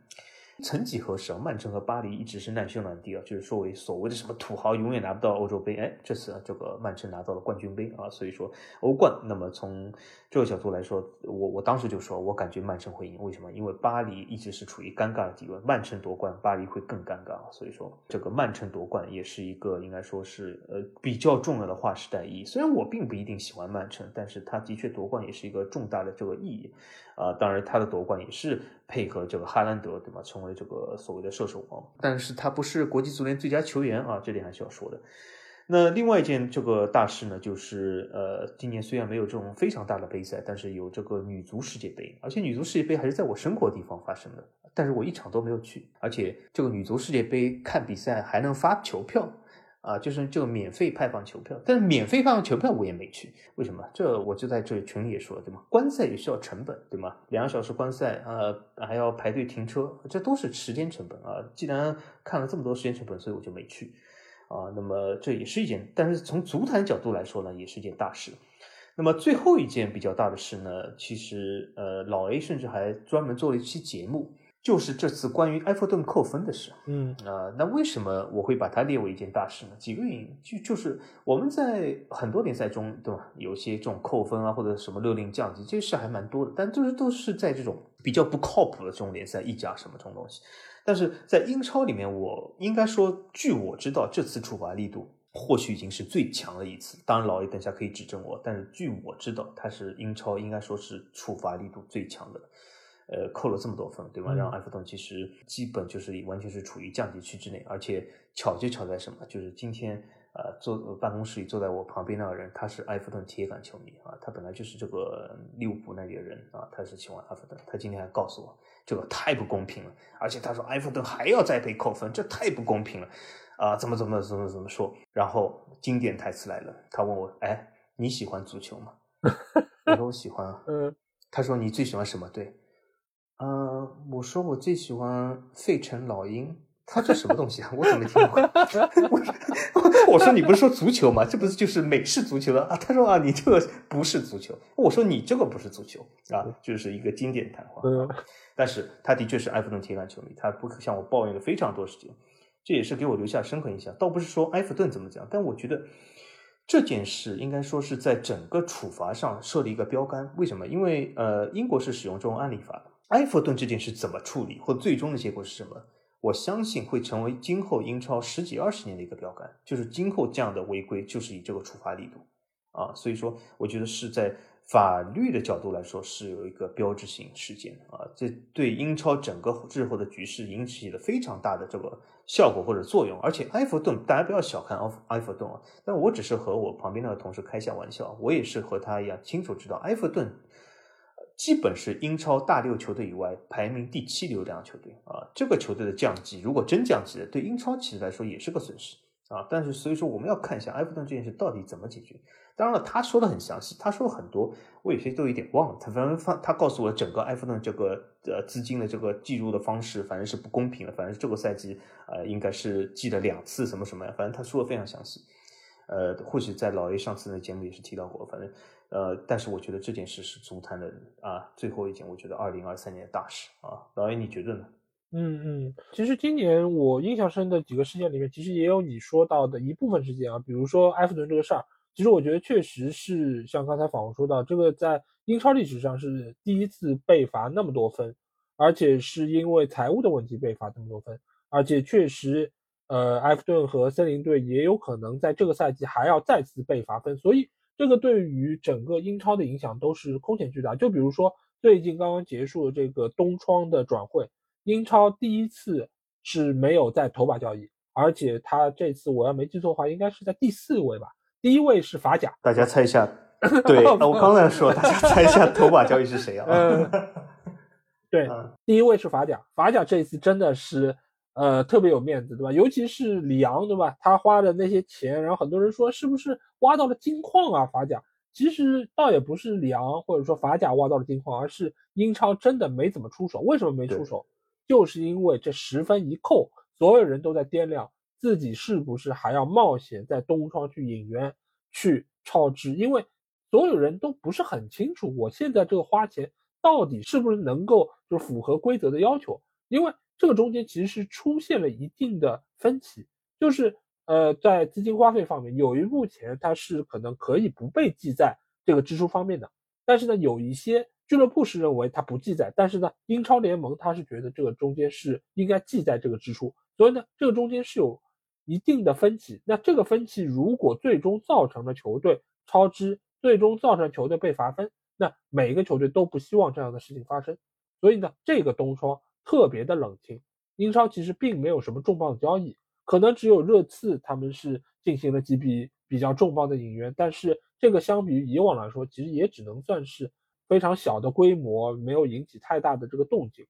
曾几何时啊，曼城和巴黎一直是难兄难弟啊，就是说为所谓的什么土豪永远拿不到欧洲杯。哎，这次啊这个曼城拿到了冠军杯啊，所以说欧冠。那么从这个角度来说，我我当时就说，我感觉曼城会赢。为什么？因为巴黎一直是处于尴尬的地位，曼城夺冠，巴黎会更尴尬。所以说这个曼城夺冠也是一个应该说是呃比较重要的划时代意义。虽然我并不一定喜欢曼城，但是他的确夺冠也是一个重大的这个意义。啊，当然他的夺冠也是配合这个哈兰德，对吗？成为这个所谓的射手王，但是他不是国际足联最佳球员啊，这点还是要说的。那另外一件这个大事呢，就是呃，今年虽然没有这种非常大的杯赛，但是有这个女足世界杯，而且女足世界杯还是在我生活的地方发生的，但是我一场都没有去，而且这个女足世界杯看比赛还能发球票。啊，就是这个免费派放球票，但是免费派放球票我也没去，为什么？这我就在这群里也说了，对吗？观赛也需要成本，对吗？两个小时观赛，呃，还要排队停车，这都是时间成本啊。既然看了这么多时间成本，所以我就没去，啊，那么这也是一件，但是从足坛角度来说呢，也是一件大事。那么最后一件比较大的事呢，其实呃，老 A 甚至还专门做了一期节目。就是这次关于埃弗顿扣分的事，嗯啊，那为什么我会把它列为一件大事呢？几个原因，就就是我们在很多联赛中，对吧？有些这种扣分啊，或者什么勒令降级，这些事还蛮多的，但都是都是在这种比较不靠谱的这种联赛，意甲什么这种东西。但是在英超里面，我应该说，据我知道，这次处罚力度或许已经是最强的一次。当然，老爷等下可以指正我，但是据我知道，他是英超应该说是处罚力度最强的。呃，扣了这么多分，对吧？让埃弗顿其实基本就是完全是处于降级区之内，而且巧就巧在什么？就是今天呃坐办公室里坐在我旁边那个人，他是埃弗顿铁杆球迷啊，他本来就是这个利物浦那里的人啊，他是喜欢埃弗顿。他今天还告诉我，这个太不公平了，而且他说埃弗顿还要再被扣分，这太不公平了啊！怎么怎么怎么怎么说？然后经典台词来了，他问我，哎，你喜欢足球吗？*laughs* 我说我喜欢啊。嗯。他说你最喜欢什么队？呃，我说我最喜欢费城老鹰，他这什么东西啊？我怎么没听过？*laughs* 我我说你不是说足球吗？这不是就是美式足球的啊？他说啊，你这个不是足球。我说你这个不是足球啊，就是一个经典谈话。嗯，但是他的确是埃弗顿铁杆球迷，他不向我抱怨了非常多事情，这也是给我留下深刻印象。倒不是说埃弗顿怎么讲，但我觉得这件事应该说是在整个处罚上设立一个标杆。为什么？因为呃，英国是使用这种案例法的。埃弗顿这件事怎么处理，或最终的结果是什么？我相信会成为今后英超十几二十年的一个标杆，就是今后这样的违规就是以这个处罚力度啊，所以说我觉得是在法律的角度来说是有一个标志性事件啊，这对英超整个日后的局势引起了非常大的这个效果或者作用。而且埃弗顿大家不要小看埃埃弗顿啊，但我只是和我旁边那个同事开下玩笑，我也是和他一样清楚知道埃弗顿。基本是英超大六球队以外排名第七流量球队啊，这个球队的降级，如果真降级了，对英超其实来说也是个损失啊。但是所以说我们要看一下埃弗顿这件事到底怎么解决。当然了，他说的很详细，他说了很多，我有些都有点忘了。他反正他告诉我整个埃弗顿这个呃资金的这个计入的方式，反正是不公平的。反正这个赛季呃应该是记了两次什么什么呀，反正他说的非常详细。呃，或许在老 A 上次的节目也是提到过，反正。呃，但是我觉得这件事是足坛的啊最后一件，我觉得二零二三年的大事啊，老爷你觉得呢？嗯嗯，其实今年我印象深的几个事件里面，其实也有你说到的一部分事件啊，比如说埃弗顿这个事儿，其实我觉得确实是像刚才访问说到，这个在英超历史上是第一次被罚那么多分，而且是因为财务的问题被罚这么多分，而且确实，呃，埃弗顿和森林队也有可能在这个赛季还要再次被罚分，所以。这个对于整个英超的影响都是空前巨大。就比如说最近刚刚结束的这个冬窗的转会，英超第一次是没有在头把交易，而且他这次我要没记错的话，应该是在第四位吧。第一位是法甲，大家猜一下。*laughs* 对，我刚才说，大家猜一下头把交易是谁啊？对，第一位是法甲，法甲这一次真的是。呃，特别有面子，对吧？尤其是里昂，对吧？他花的那些钱，然后很多人说是不是挖到了金矿啊？法甲其实倒也不是里昂或者说法甲挖到了金矿，而是英超真的没怎么出手。为什么没出手？就是因为这十分一扣，所有人都在掂量自己是不是还要冒险在东窗去引援去超支，因为所有人都不是很清楚我现在这个花钱到底是不是能够就符合规则的要求，因为。这个中间其实是出现了一定的分歧，就是呃，在资金花费方面，有一部分钱它是可能可以不被记在这个支出方面的，但是呢，有一些俱乐部是认为它不记载，但是呢，英超联盟它是觉得这个中间是应该记在这个支出，所以呢，这个中间是有一定的分歧。那这个分歧如果最终造成了球队超支，最终造成球队被罚分，那每一个球队都不希望这样的事情发生，所以呢，这个东窗。特别的冷清，英超其实并没有什么重磅的交易，可能只有热刺他们是进行了几笔比较重磅的引援，但是这个相比于以往来说，其实也只能算是非常小的规模，没有引起太大的这个动静。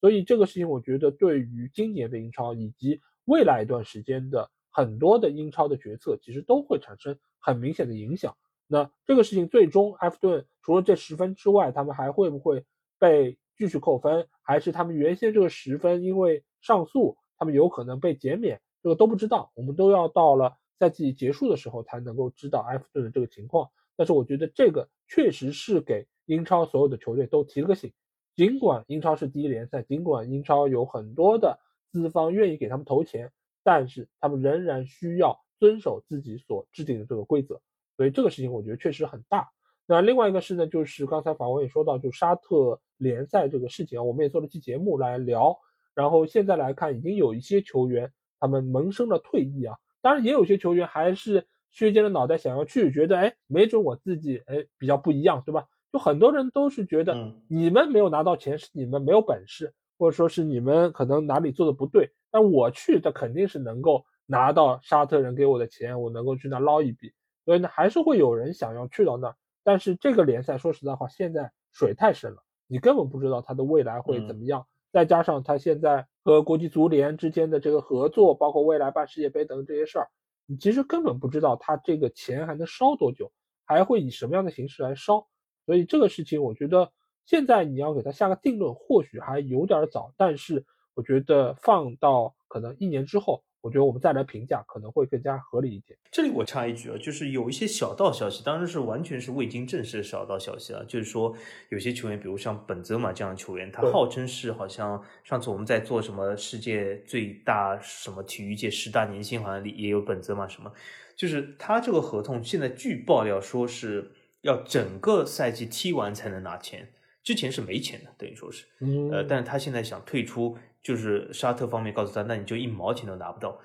所以这个事情，我觉得对于今年的英超以及未来一段时间的很多的英超的决策其实都会产生很明显的影响。那这个事情最终埃弗顿除了这十分之外，他们还会不会被继续扣分，还是他们原先这个十分因为上诉，他们有可能被减免？这个都不知道，我们都要到了赛季结束的时候才能够知道埃弗顿的这个情况。但是我觉得这个确实是给英超所有的球队都提了个醒。尽管英超是第一联赛，尽管英超有很多的资方愿意给他们投钱，但是他们仍然需要遵守自己所制定的这个规则。所以这个事情我觉得确实很大。那另外一个事呢，就是刚才法官也说到，就沙特联赛这个事情啊，我们也做了期节目来聊。然后现在来看，已经有一些球员他们萌生了退役啊，当然也有些球员还是削尖了脑袋想要去，觉得哎，没准我自己哎比较不一样，对吧？就很多人都是觉得你们没有拿到钱是你们没有本事，或者说是你们可能哪里做的不对。但我去，的肯定是能够拿到沙特人给我的钱，我能够去那捞一笔。所以呢，还是会有人想要去到那儿。但是这个联赛说实在话，现在水太深了，你根本不知道它的未来会怎么样。再加上它现在和国际足联之间的这个合作，包括未来办世界杯等等这些事儿，你其实根本不知道它这个钱还能烧多久，还会以什么样的形式来烧。所以这个事情，我觉得现在你要给他下个定论，或许还有点早。但是我觉得放到可能一年之后，我觉得我们再来评价可能会更加合理一点。这里我插一句啊，就是有一些小道消息，当然是完全是未经证实的小道消息啊，就是说有些球员，比如像本泽马这样的球员，他号称是好像上次我们在做什么世界最大什么体育界十大年薪，好像里也有本泽马什么，就是他这个合同现在据爆料说是。要整个赛季踢完才能拿钱，之前是没钱的，等于说是，呃，但是他现在想退出，就是沙特方面告诉他，那你就一毛钱都拿不到。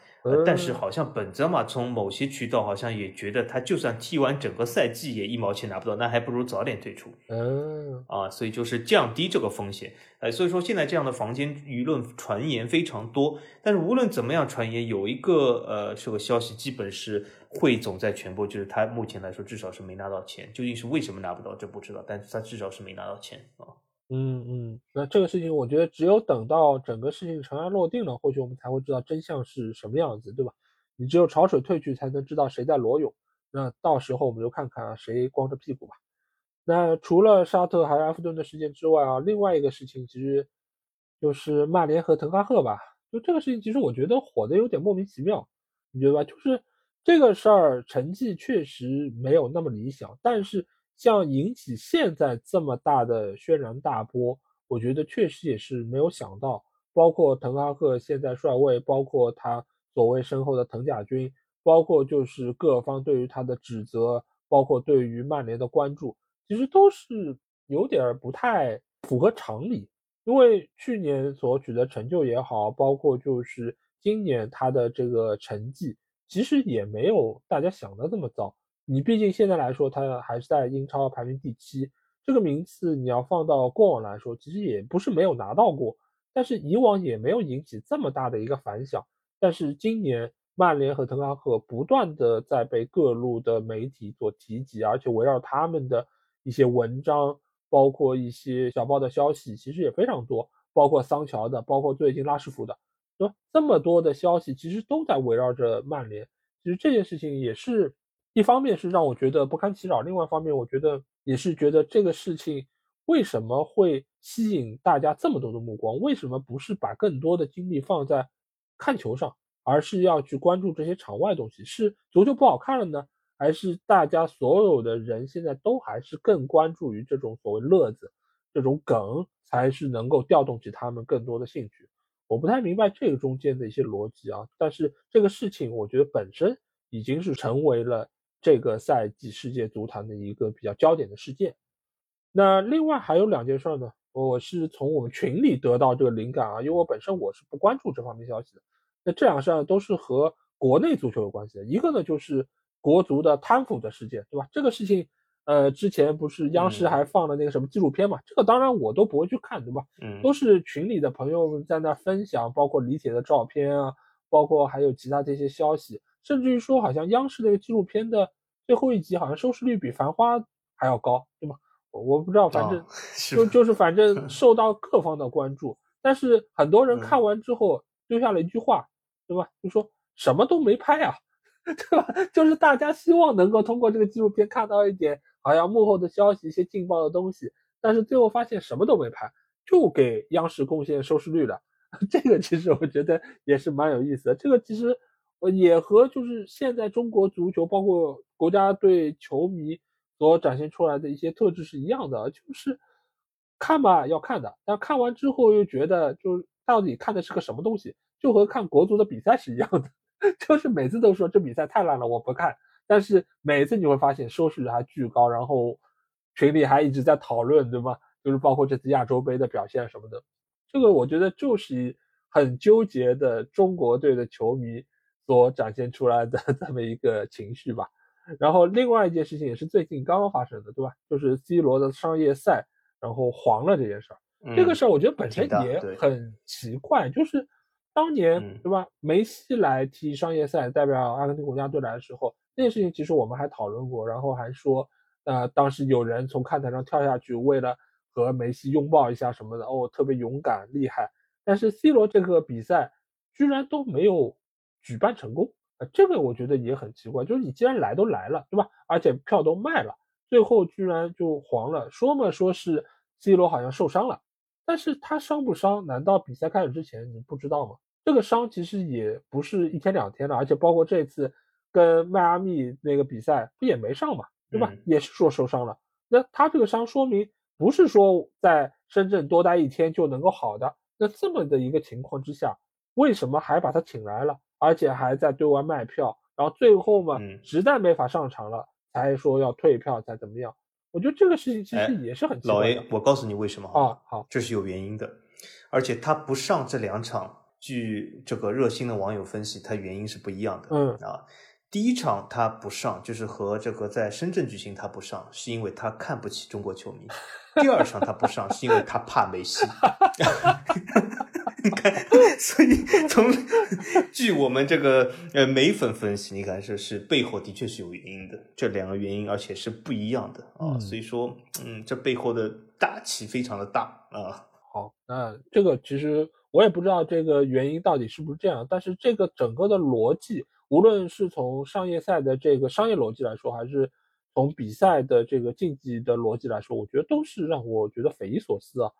但是好像本泽马从某些渠道好像也觉得，他就算踢完整个赛季也一毛钱拿不到，那还不如早点退出。嗯，啊，所以就是降低这个风险。哎，所以说现在这样的房间舆论传言非常多。但是无论怎么样传言，有一个呃这个消息基本是汇总在全部，就是他目前来说至少是没拿到钱。究竟是为什么拿不到，这不知道。但是他至少是没拿到钱啊。嗯嗯，那这个事情，我觉得只有等到整个事情尘埃落定了，或许我们才会知道真相是什么样子，对吧？你只有潮水退去，才能知道谁在裸泳。那到时候我们就看看谁光着屁股吧。那除了沙特还有埃弗顿的事件之外啊，另外一个事情其实就是曼联和滕哈赫吧。就这个事情，其实我觉得火的有点莫名其妙，你觉得吧？就是这个事儿成绩确实没有那么理想，但是。像引起现在这么大的轩然大波，我觉得确实也是没有想到。包括滕哈赫现在帅位，包括他所谓身后的滕甲军，包括就是各方对于他的指责，包括对于曼联的关注，其实都是有点不太符合常理。因为去年所取得成就也好，包括就是今年他的这个成绩，其实也没有大家想的这么糟。你毕竟现在来说，他还是在英超排名第七，这个名次你要放到过往来说，其实也不是没有拿到过，但是以往也没有引起这么大的一个反响。但是今年曼联和滕哈赫不断的在被各路的媒体所提及，而且围绕他们的一些文章，包括一些小报的消息，其实也非常多，包括桑乔的，包括最近拉什福的，对吧？这么多的消息其实都在围绕着曼联。其实这件事情也是。一方面是让我觉得不堪其扰，另外一方面我觉得也是觉得这个事情为什么会吸引大家这么多的目光？为什么不是把更多的精力放在看球上，而是要去关注这些场外东西？是足球不好看了呢，还是大家所有的人现在都还是更关注于这种所谓乐子、这种梗，才是能够调动起他们更多的兴趣？我不太明白这个中间的一些逻辑啊，但是这个事情我觉得本身已经是成为了。这个赛季世界足坛的一个比较焦点的事件，那另外还有两件事呢，我是从我们群里得到这个灵感啊，因为我本身我是不关注这方面消息的。那这两事儿都是和国内足球有关系的，一个呢就是国足的贪腐的事件，对吧？这个事情，呃，之前不是央视还放了那个什么纪录片嘛？这个当然我都不会去看，对吧？嗯，都是群里的朋友们在那分享，包括李铁的照片啊，包括还有其他这些消息。甚至于说，好像央视那个纪录片的最后一集，好像收视率比《繁花》还要高，对吗？我我不知道，反正 *laughs* 就就是反正受到各方的关注。但是很多人看完之后，丢下了一句话，对吧？就说什么都没拍啊，*laughs* 对吧？就是大家希望能够通过这个纪录片看到一点好像幕后的消息、一些劲爆的东西，但是最后发现什么都没拍，就给央视贡献收视率了。*laughs* 这个其实我觉得也是蛮有意思的。这个其实呃也和就是现在中国足球，包括国家队球迷所展现出来的一些特质是一样的，就是看嘛要看的，但看完之后又觉得就是到底看的是个什么东西，就和看国足的比赛是一样的，*laughs* 就是每次都说这比赛太烂了，我不看。但是每次你会发现收视率还巨高，然后群里还一直在讨论，对吗？就是包括这次亚洲杯的表现什么的。这个我觉得就是很纠结的中国队的球迷所展现出来的 *laughs* 这么一个情绪吧。然后另外一件事情也是最近刚刚发生的，对吧？就是 C 罗的商业赛然后黄了这件事儿。这个事儿我觉得本身也很奇怪，就是当年对吧？梅西来踢商业赛代表阿根廷国家队来的时候，那件事情其实我们还讨论过，然后还说，呃，当时有人从看台上跳下去，为了。和梅西拥抱一下什么的哦，特别勇敢厉害。但是 C 罗这个比赛居然都没有举办成功，呃，这个我觉得也很奇怪。就是你既然来都来了，对吧？而且票都卖了，最后居然就黄了。说嘛，说是 C 罗好像受伤了，但是他伤不伤？难道比赛开始之前你不知道吗？这个伤其实也不是一天两天了，而且包括这次跟迈阿密那个比赛不也没上嘛，对吧？也是说受伤了。那他这个伤说明。不是说在深圳多待一天就能够好的，那这么的一个情况之下，为什么还把他请来了，而且还在对外卖票，然后最后嘛，实在没法上场了，才说要退票，才怎么样？我觉得这个事情其实也是很老 A，我告诉你为什么啊？好，这是有原因的，而且他不上这两场，据这个热心的网友分析，他原因是不一样的。嗯啊。第一场他不上，就是和这个在深圳举行，他不上是因为他看不起中国球迷。第二场他不上是因为他怕梅西。*laughs* 你看，所以从据我们这个呃美粉分析，你看这是背后的确是有原因的，这两个原因而且是不一样的啊。所以说，嗯，这背后的大旗非常的大啊。好，那这个其实我也不知道这个原因到底是不是这样，但是这个整个的逻辑。无论是从商业赛的这个商业逻辑来说，还是从比赛的这个竞技的逻辑来说，我觉得都是让我觉得匪夷所思啊。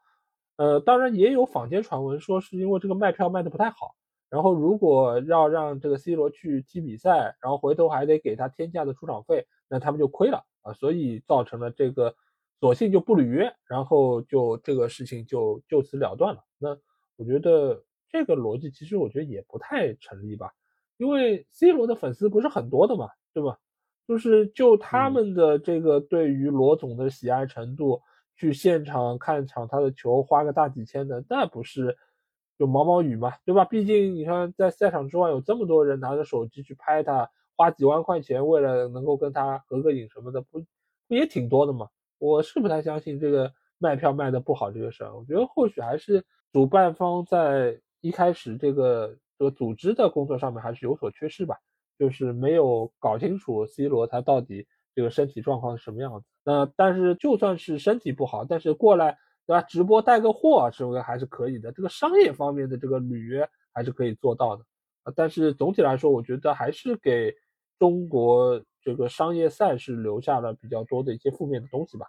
呃，当然也有坊间传闻说是因为这个卖票卖的不太好，然后如果要让这个 C 罗去踢比赛，然后回头还得给他天价的出场费，那他们就亏了啊，所以造成了这个索性就不履约，然后就这个事情就就此了断了。那我觉得这个逻辑其实我觉得也不太成立吧。因为 C 罗的粉丝不是很多的嘛，对吧？就是就他们的这个对于罗总的喜爱程度，去现场看场他的球花个大几千的，那不是就毛毛雨嘛，对吧？毕竟你看在赛场之外有这么多人拿着手机去拍他，花几万块钱为了能够跟他合个影什么的，不不也挺多的嘛？我是不太相信这个卖票卖的不好这个事儿，我觉得或许还是主办方在一开始这个。这个组织的工作上面还是有所缺失吧，就是没有搞清楚 C 罗他到底这个身体状况是什么样子。那但是就算是身体不好，但是过来对吧？直播带个货是不是还是可以的？这个商业方面的这个履约还是可以做到的。啊，但是总体来说，我觉得还是给中国这个商业赛事留下了比较多的一些负面的东西吧。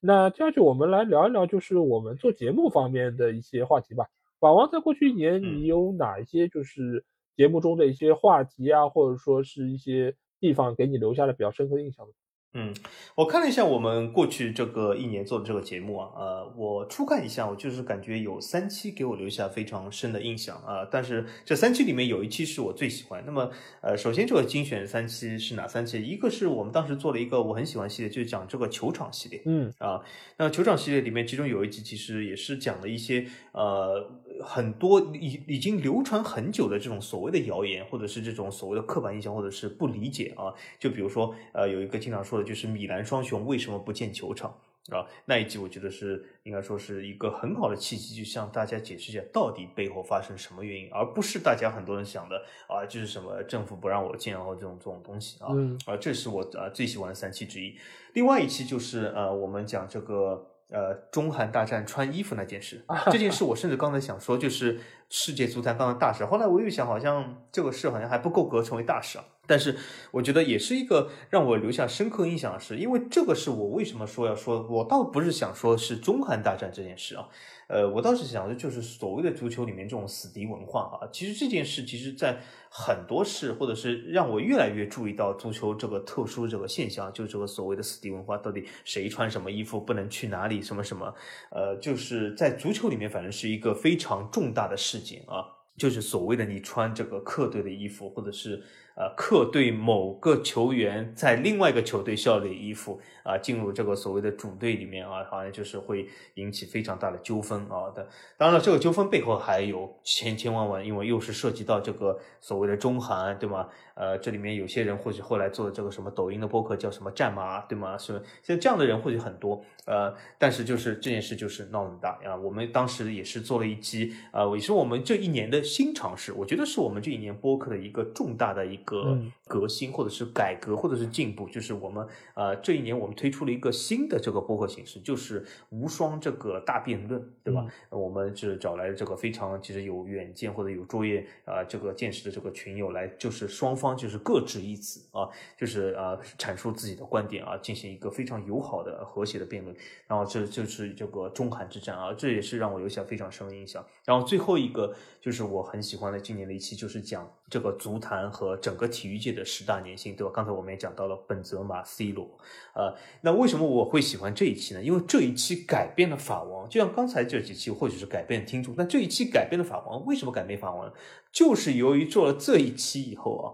那接下去我们来聊一聊，就是我们做节目方面的一些话题吧。法王在过去一年，你有哪一些就是节目中的一些话题啊，或者说是一些地方给你留下了比较深刻印象的？嗯，我看了一下我们过去这个一年做的这个节目啊，呃，我初看一下，我就是感觉有三期给我留下非常深的印象啊。但是这三期里面有一期是我最喜欢。那么，呃，首先这个精选三期是哪三期？一个是我们当时做了一个我很喜欢系列，就是讲这个球场系列。嗯啊，那球场系列里面，其中有一集其实也是讲了一些呃很多已已经流传很久的这种所谓的谣言，或者是这种所谓的刻板印象，或者是不理解啊。就比如说，呃，有一个经常说的。就是米兰双雄为什么不建球场啊？那一集我觉得是应该说是一个很好的契机，就向大家解释一下到底背后发生什么原因，而不是大家很多人想的啊，就是什么政府不让我建然后这种这种东西啊。啊，这是我啊最喜欢的三期之一。另外一期就是呃，我们讲这个呃中韩大战穿衣服那件事。这件事我甚至刚才想说，就是世界足坛刚的大事。后来我又想，好像这个事好像还不够格成为大事啊。但是我觉得也是一个让我留下深刻印象的事，因为这个是我为什么说要说，我倒不是想说是中韩大战这件事啊。呃，我倒是想的就是所谓的足球里面这种死敌文化啊，其实这件事其实在很多事，或者是让我越来越注意到足球这个特殊这个现象，就是这个所谓的死敌文化，到底谁穿什么衣服不能去哪里，什么什么，呃，就是在足球里面，反正是一个非常重大的事件啊，就是所谓的你穿这个客队的衣服，或者是。呃，客队某个球员在另外一个球队效力的衣服啊，进入这个所谓的主队里面啊，好像就是会引起非常大的纠纷啊的。当然了，这个纠纷背后还有千千万万，因为又是涉及到这个所谓的中韩，对吗？呃，这里面有些人或许后来做的这个什么抖音的播客叫什么战马，对吗？是像这样的人或许很多。呃，但是就是这件事就是闹那么大啊。我们当时也是做了一期，呃，也是我们这一年的新尝试。我觉得是我们这一年播客的一个重大的一个革新，或者是改革，或者是进步。就是我们呃这一年我们推出了一个新的这个播客形式，就是无双这个大辩论，对吧？我们是找来这个非常其实有远见或者有卓越啊这个见识的这个群友来，就是双方。方就是各执一词啊，就是啊阐述自己的观点啊，进行一个非常友好的和谐的辩论。然后这就是这个中韩之战啊，这也是让我留下非常深的印象。然后最后一个就是我很喜欢的今年的一期，就是讲这个足坛和整个体育界的十大年薪，对吧？刚才我们也讲到了本泽马、C 罗，呃，那为什么我会喜欢这一期呢？因为这一期改变了法王，就像刚才这几期或许是改变听众，那这一期改变了法王，为什么改变法王？就是由于做了这一期以后啊。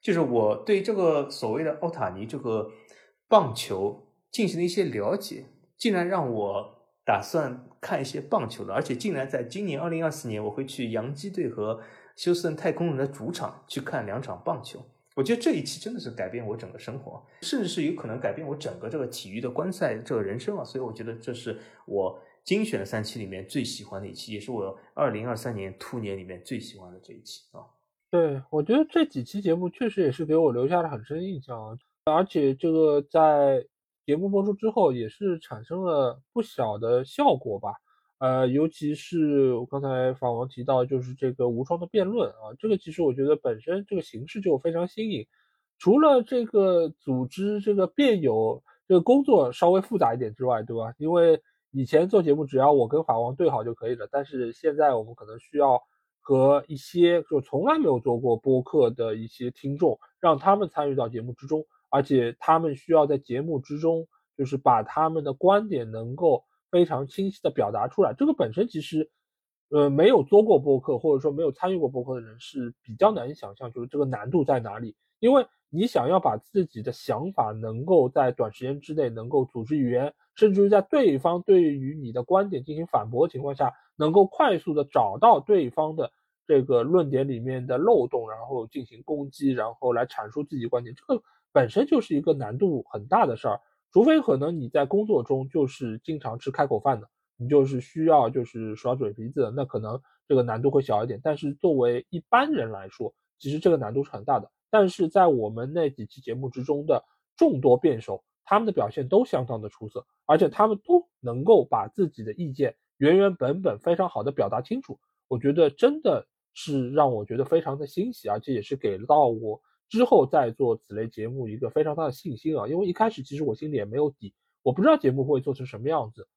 就是我对这个所谓的奥塔尼这个棒球进行了一些了解，竟然让我打算看一些棒球的，而且竟然在今年二零二四年，我会去洋基队和休斯顿太空人的主场去看两场棒球。我觉得这一期真的是改变我整个生活，甚至是有可能改变我整个这个体育的观赛这个人生啊！所以我觉得这是我精选的三期里面最喜欢的一期，也是我二零二三年兔年里面最喜欢的这一期啊。对，我觉得这几期节目确实也是给我留下了很深印象啊，而且这个在节目播出之后也是产生了不小的效果吧。呃，尤其是我刚才法王提到，就是这个无双的辩论啊，这个其实我觉得本身这个形式就非常新颖。除了这个组织这个辩友这个工作稍微复杂一点之外，对吧？因为以前做节目只要我跟法王对好就可以了，但是现在我们可能需要。和一些就从来没有做过播客的一些听众，让他们参与到节目之中，而且他们需要在节目之中，就是把他们的观点能够非常清晰的表达出来。这个本身其实，呃，没有做过播客或者说没有参与过播客的人是比较难以想象，就是这个难度在哪里。因为你想要把自己的想法能够在短时间之内能够组织语言，甚至于在对方对于你的观点进行反驳的情况下，能够快速的找到对方的。这个论点里面的漏洞，然后进行攻击，然后来阐述自己观点，这个本身就是一个难度很大的事儿。除非可能你在工作中就是经常吃开口饭的，你就是需要就是耍嘴皮子，那可能这个难度会小一点。但是作为一般人来说，其实这个难度是很大的。但是在我们那几期节目之中的众多辩手，他们的表现都相当的出色，而且他们都能够把自己的意见原原本本非常好的表达清楚。我觉得真的。是让我觉得非常的欣喜，而且也是给到我之后再做此类节目一个非常大的信心啊！因为一开始其实我心里也没有底，我不知道节目会做成什么样子，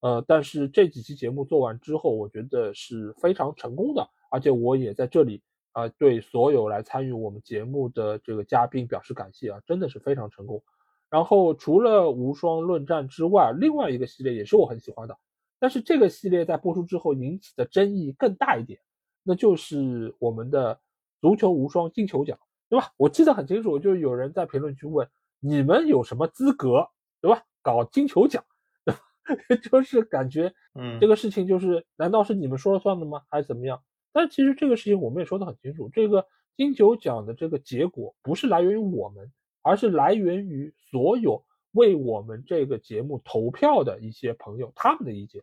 呃，但是这几期节目做完之后，我觉得是非常成功的，而且我也在这里啊对所有来参与我们节目的这个嘉宾表示感谢啊，真的是非常成功。然后除了无双论战之外，另外一个系列也是我很喜欢的，但是这个系列在播出之后引起的争议更大一点。那就是我们的足球无双金球奖，对吧？我记得很清楚，就有人在评论区问你们有什么资格，对吧？搞金球奖，对吧 *laughs* 就是感觉，嗯，这个事情就是难道是你们说了算的吗？还是怎么样？但其实这个事情我们也说得很清楚，这个金球奖的这个结果不是来源于我们，而是来源于所有为我们这个节目投票的一些朋友他们的意见，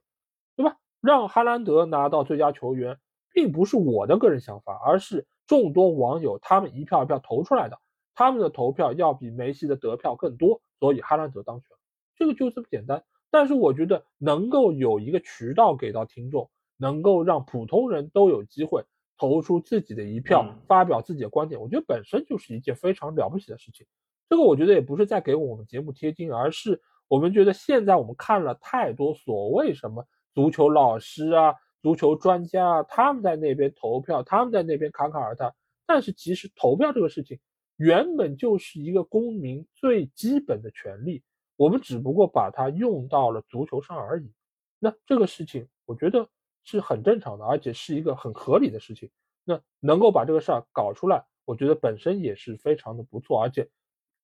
对吧？让哈兰德拿到最佳球员。并不是我的个人想法，而是众多网友他们一票一票投出来的，他们的投票要比梅西的得票更多，所以哈兰德当选，这个就这么简单。但是我觉得能够有一个渠道给到听众，能够让普通人都有机会投出自己的一票，发表自己的观点，我觉得本身就是一件非常了不起的事情。这个我觉得也不是在给我们节目贴金，而是我们觉得现在我们看了太多所谓什么足球老师啊、足球专家啊，他们在那边投票，他们在那边侃侃而谈，但是其实投票这个事情原本就是一个公民最基本的权利，我们只不过把它用到了足球上而已。那这个事情我觉得是很正常的，而且是一个很合理的事情。那能够把这个事儿搞出来，我觉得本身也是非常的不错，而且。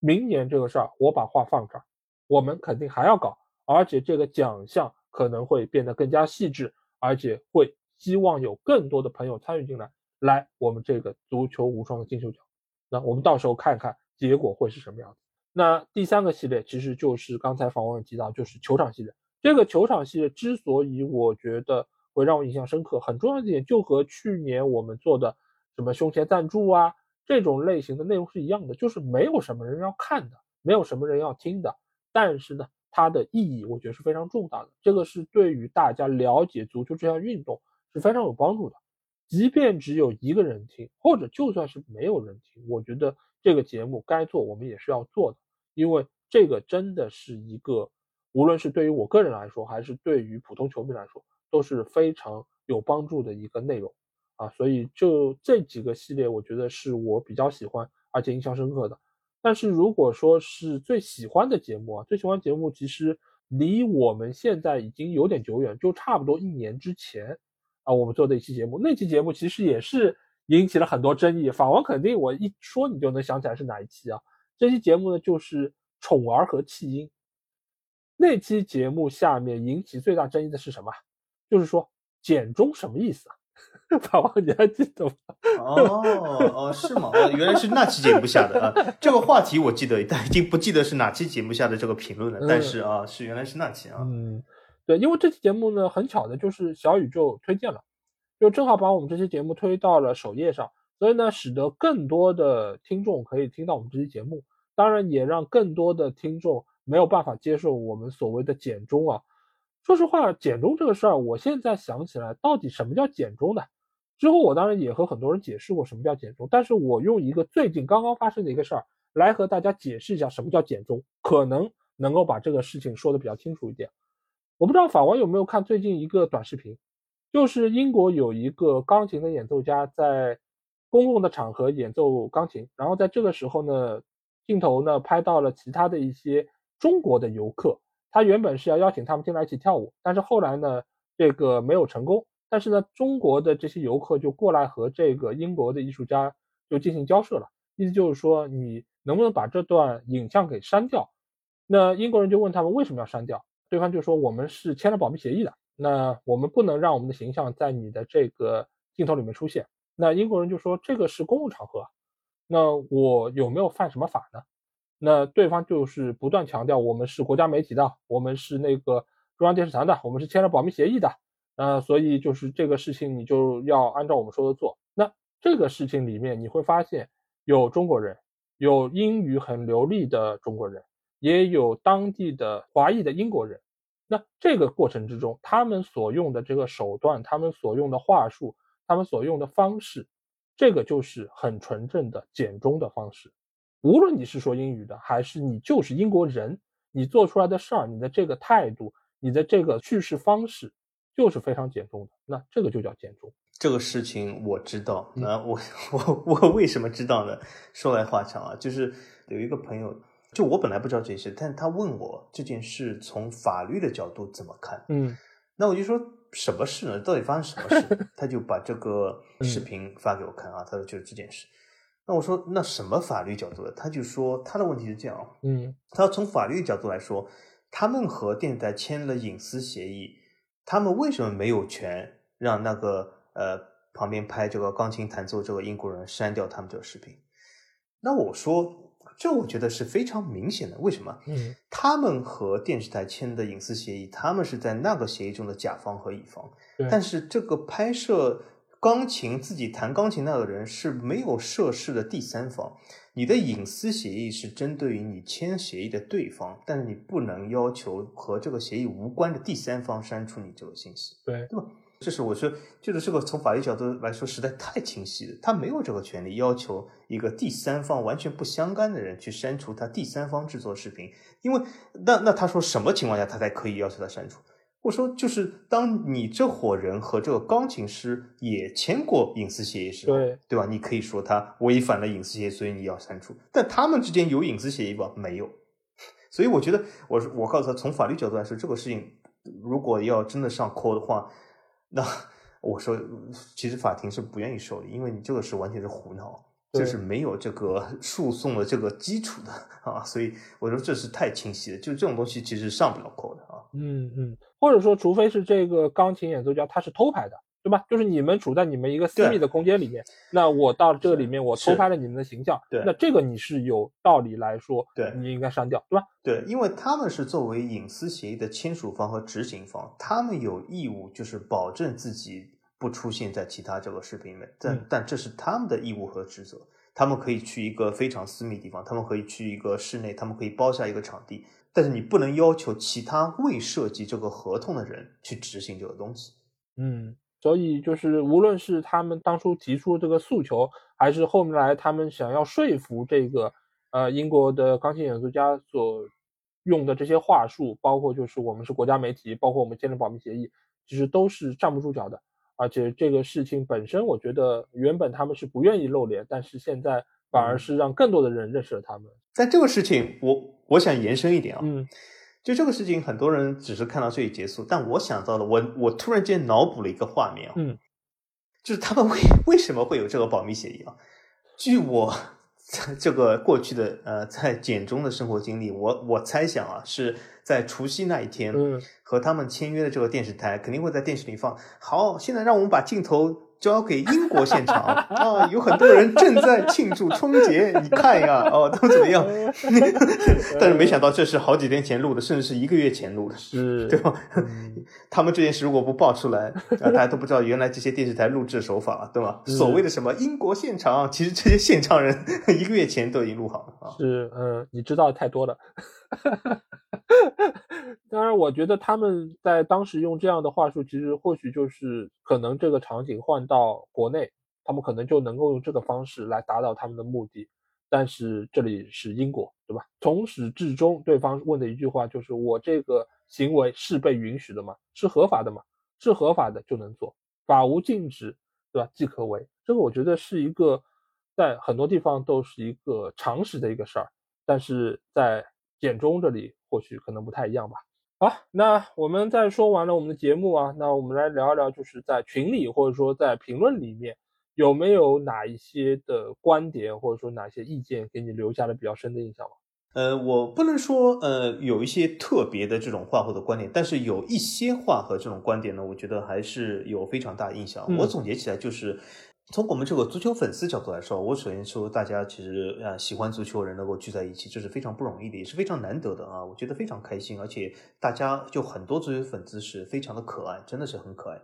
明年这个事儿，我把话放这儿，我们肯定还要搞，而且这个奖项可能会变得更加细致，而且会希望有更多的朋友参与进来，来我们这个足球无双的金球奖。那我们到时候看看结果会是什么样子。那第三个系列其实就是刚才访问提到，就是球场系列。这个球场系列之所以我觉得会让我印象深刻，很重要的一点就和去年我们做的什么胸前赞助啊。这种类型的内容是一样的，就是没有什么人要看的，没有什么人要听的。但是呢，它的意义我觉得是非常重大的。这个是对于大家了解足球这项运动是非常有帮助的。即便只有一个人听，或者就算是没有人听，我觉得这个节目该做，我们也是要做的。因为这个真的是一个，无论是对于我个人来说，还是对于普通球迷来说，都是非常有帮助的一个内容。啊，所以就这几个系列，我觉得是我比较喜欢而且印象深刻的。但是如果说是最喜欢的节目啊，最喜欢节目其实离我们现在已经有点久远，就差不多一年之前啊，我们做的一期节目，那期节目其实也是引起了很多争议。法王肯定我一说你就能想起来是哪一期啊？这期节目呢就是宠儿和弃婴。那期节目下面引起最大争议的是什么？就是说简中什么意思啊？*laughs* 法王，你还记得吗？哦哦，是吗？哦，原来是那期节目下的啊。这个话题我记得，但已经不记得是哪期节目下的这个评论了。但是啊，是原来是那期啊。嗯，对，因为这期节目呢，很巧的就是小宇宙推荐了，就正好把我们这期节目推到了首页上，所以呢，使得更多的听众可以听到我们这期节目。当然，也让更多的听众没有办法接受我们所谓的简中啊。说实话，简中这个事儿，我现在想起来，到底什么叫简中呢？之后我当然也和很多人解释过什么叫简中，但是我用一个最近刚刚发生的一个事儿来和大家解释一下什么叫简中，可能能够把这个事情说的比较清楚一点。我不知道法王有没有看最近一个短视频，就是英国有一个钢琴的演奏家在公共的场合演奏钢琴，然后在这个时候呢，镜头呢拍到了其他的一些中国的游客。他原本是要邀请他们进来一起跳舞，但是后来呢，这个没有成功。但是呢，中国的这些游客就过来和这个英国的艺术家就进行交涉了，意思就是说，你能不能把这段影像给删掉？那英国人就问他们为什么要删掉？对方就说我们是签了保密协议的，那我们不能让我们的形象在你的这个镜头里面出现。那英国人就说这个是公共场合，那我有没有犯什么法呢？那对方就是不断强调，我们是国家媒体的，我们是那个中央电视台的，我们是签了保密协议的，呃，所以就是这个事情你就要按照我们说的做。那这个事情里面你会发现，有中国人，有英语很流利的中国人，也有当地的华裔的英国人。那这个过程之中，他们所用的这个手段，他们所用的话术，他们所用的方式，这个就是很纯正的简中的方式。无论你是说英语的，还是你就是英国人，你做出来的事儿，你的这个态度，你的这个叙事方式，就是非常减重的。那这个就叫减重。这个事情我知道，那我 *laughs* 我我为什么知道呢？说来话长啊，就是有一个朋友，就我本来不知道这些，但他问我这件事从法律的角度怎么看。嗯，那我就说什么事呢？到底发生什么事？*laughs* 他就把这个视频发给我看啊，他说就是这件事。那我说，那什么法律角度的？他就说他的问题是这样，嗯，他从法律角度来说，他们和电视台签了隐私协议，他们为什么没有权让那个呃旁边拍这个钢琴弹奏这个英国人删掉他们这个视频？那我说，这我觉得是非常明显的，为什么？嗯，他们和电视台签的隐私协议，他们是在那个协议中的甲方和乙方，但是这个拍摄。钢琴自己弹钢琴那个人是没有涉事的第三方，你的隐私协议是针对于你签协议的对方，但是你不能要求和这个协议无关的第三方删除你这个信息，对对吧？这是我说，就是这个从法律角度来说，实在太清晰了。他没有这个权利要求一个第三方完全不相干的人去删除他第三方制作视频，因为那那他说什么情况下他才可以要求他删除？我说就是当你这伙人和这个钢琴师也签过隐私协议时，对对吧？你可以说他违反了隐私协议，所以你要删除。但他们之间有隐私协议吧？没有。所以我觉得，我我告诉他，从法律角度来说，这个事情如果要真的上 court 的话。那 *laughs* 我说，其实法庭是不愿意受理，因为你这个是完全是胡闹，这是没有这个 *laughs* 诉讼的这个基础的啊，所以我说这是太清晰了，就这种东西其实上不了扣的啊。嗯嗯，或者说，除非是这个钢琴演奏家他是偷拍的。对吧？就是你们处在你们一个私密的空间里面，那我到这里面，我偷拍了你们的形象，对，那这个你是有道理来说，对，你应该删掉，对吧？对，因为他们是作为隐私协议的签署方和执行方，他们有义务就是保证自己不出现在其他这个视频里面，但但这是他们的义务和职责，他们可以去一个非常私密地方，他们可以去一个室内，他们可以包下一个场地，但是你不能要求其他未涉及这个合同的人去执行这个东西，嗯。所以就是，无论是他们当初提出这个诉求，还是后面来他们想要说服这个呃英国的钢琴演奏家所用的这些话术，包括就是我们是国家媒体，包括我们签了保密协议，其实都是站不住脚的。而且这个事情本身，我觉得原本他们是不愿意露脸，但是现在反而是让更多的人认识了他们。但这个事情，我我想延伸一点啊。嗯。就这个事情，很多人只是看到这里结束，但我想到了，我我突然间脑补了一个画面啊，嗯，就是他们为为什么会有这个保密协议啊？据我 *laughs* 这个过去的呃在简中的生活经历，我我猜想啊，是在除夕那一天，嗯，和他们签约的这个电视台肯定会在电视里放，好，现在让我们把镜头。交给英国现场 *laughs* 啊，有很多人正在庆祝春节，*laughs* 你看呀，哦，都怎么样？*laughs* 但是没想到这是好几天前录的，甚至是一个月前录的，是，对吧？他们这件事如果不爆出来，啊，大家都不知道原来这些电视台录制手法，对吧？所谓的什么英国现场，其实这些现场人一个月前都已经录好了啊。是，嗯，你知道太多了。哈 *laughs* 哈当然，我觉得他们在当时用这样的话术，其实或许就是可能这个场景换到国内，他们可能就能够用这个方式来达到他们的目的。但是这里是英国，对吧？从始至终，对方问的一句话就是：“我这个行为是被允许的吗？是合法的吗？是合法的就能做，法无禁止，对吧？即可为。”这个我觉得是一个在很多地方都是一个常识的一个事儿，但是在简中这里或许可能不太一样吧。好，那我们在说完了我们的节目啊，那我们来聊一聊，就是在群里或者说在评论里面，有没有哪一些的观点或者说哪些意见给你留下了比较深的印象吗？呃，我不能说呃有一些特别的这种话或者观点，但是有一些话和这种观点呢，我觉得还是有非常大印象。我总结起来就是。从我们这个足球粉丝角度来说，我首先说，大家其实啊喜欢足球的人能够聚在一起，这是非常不容易的，也是非常难得的啊，我觉得非常开心，而且大家就很多足球粉丝是非常的可爱，真的是很可爱。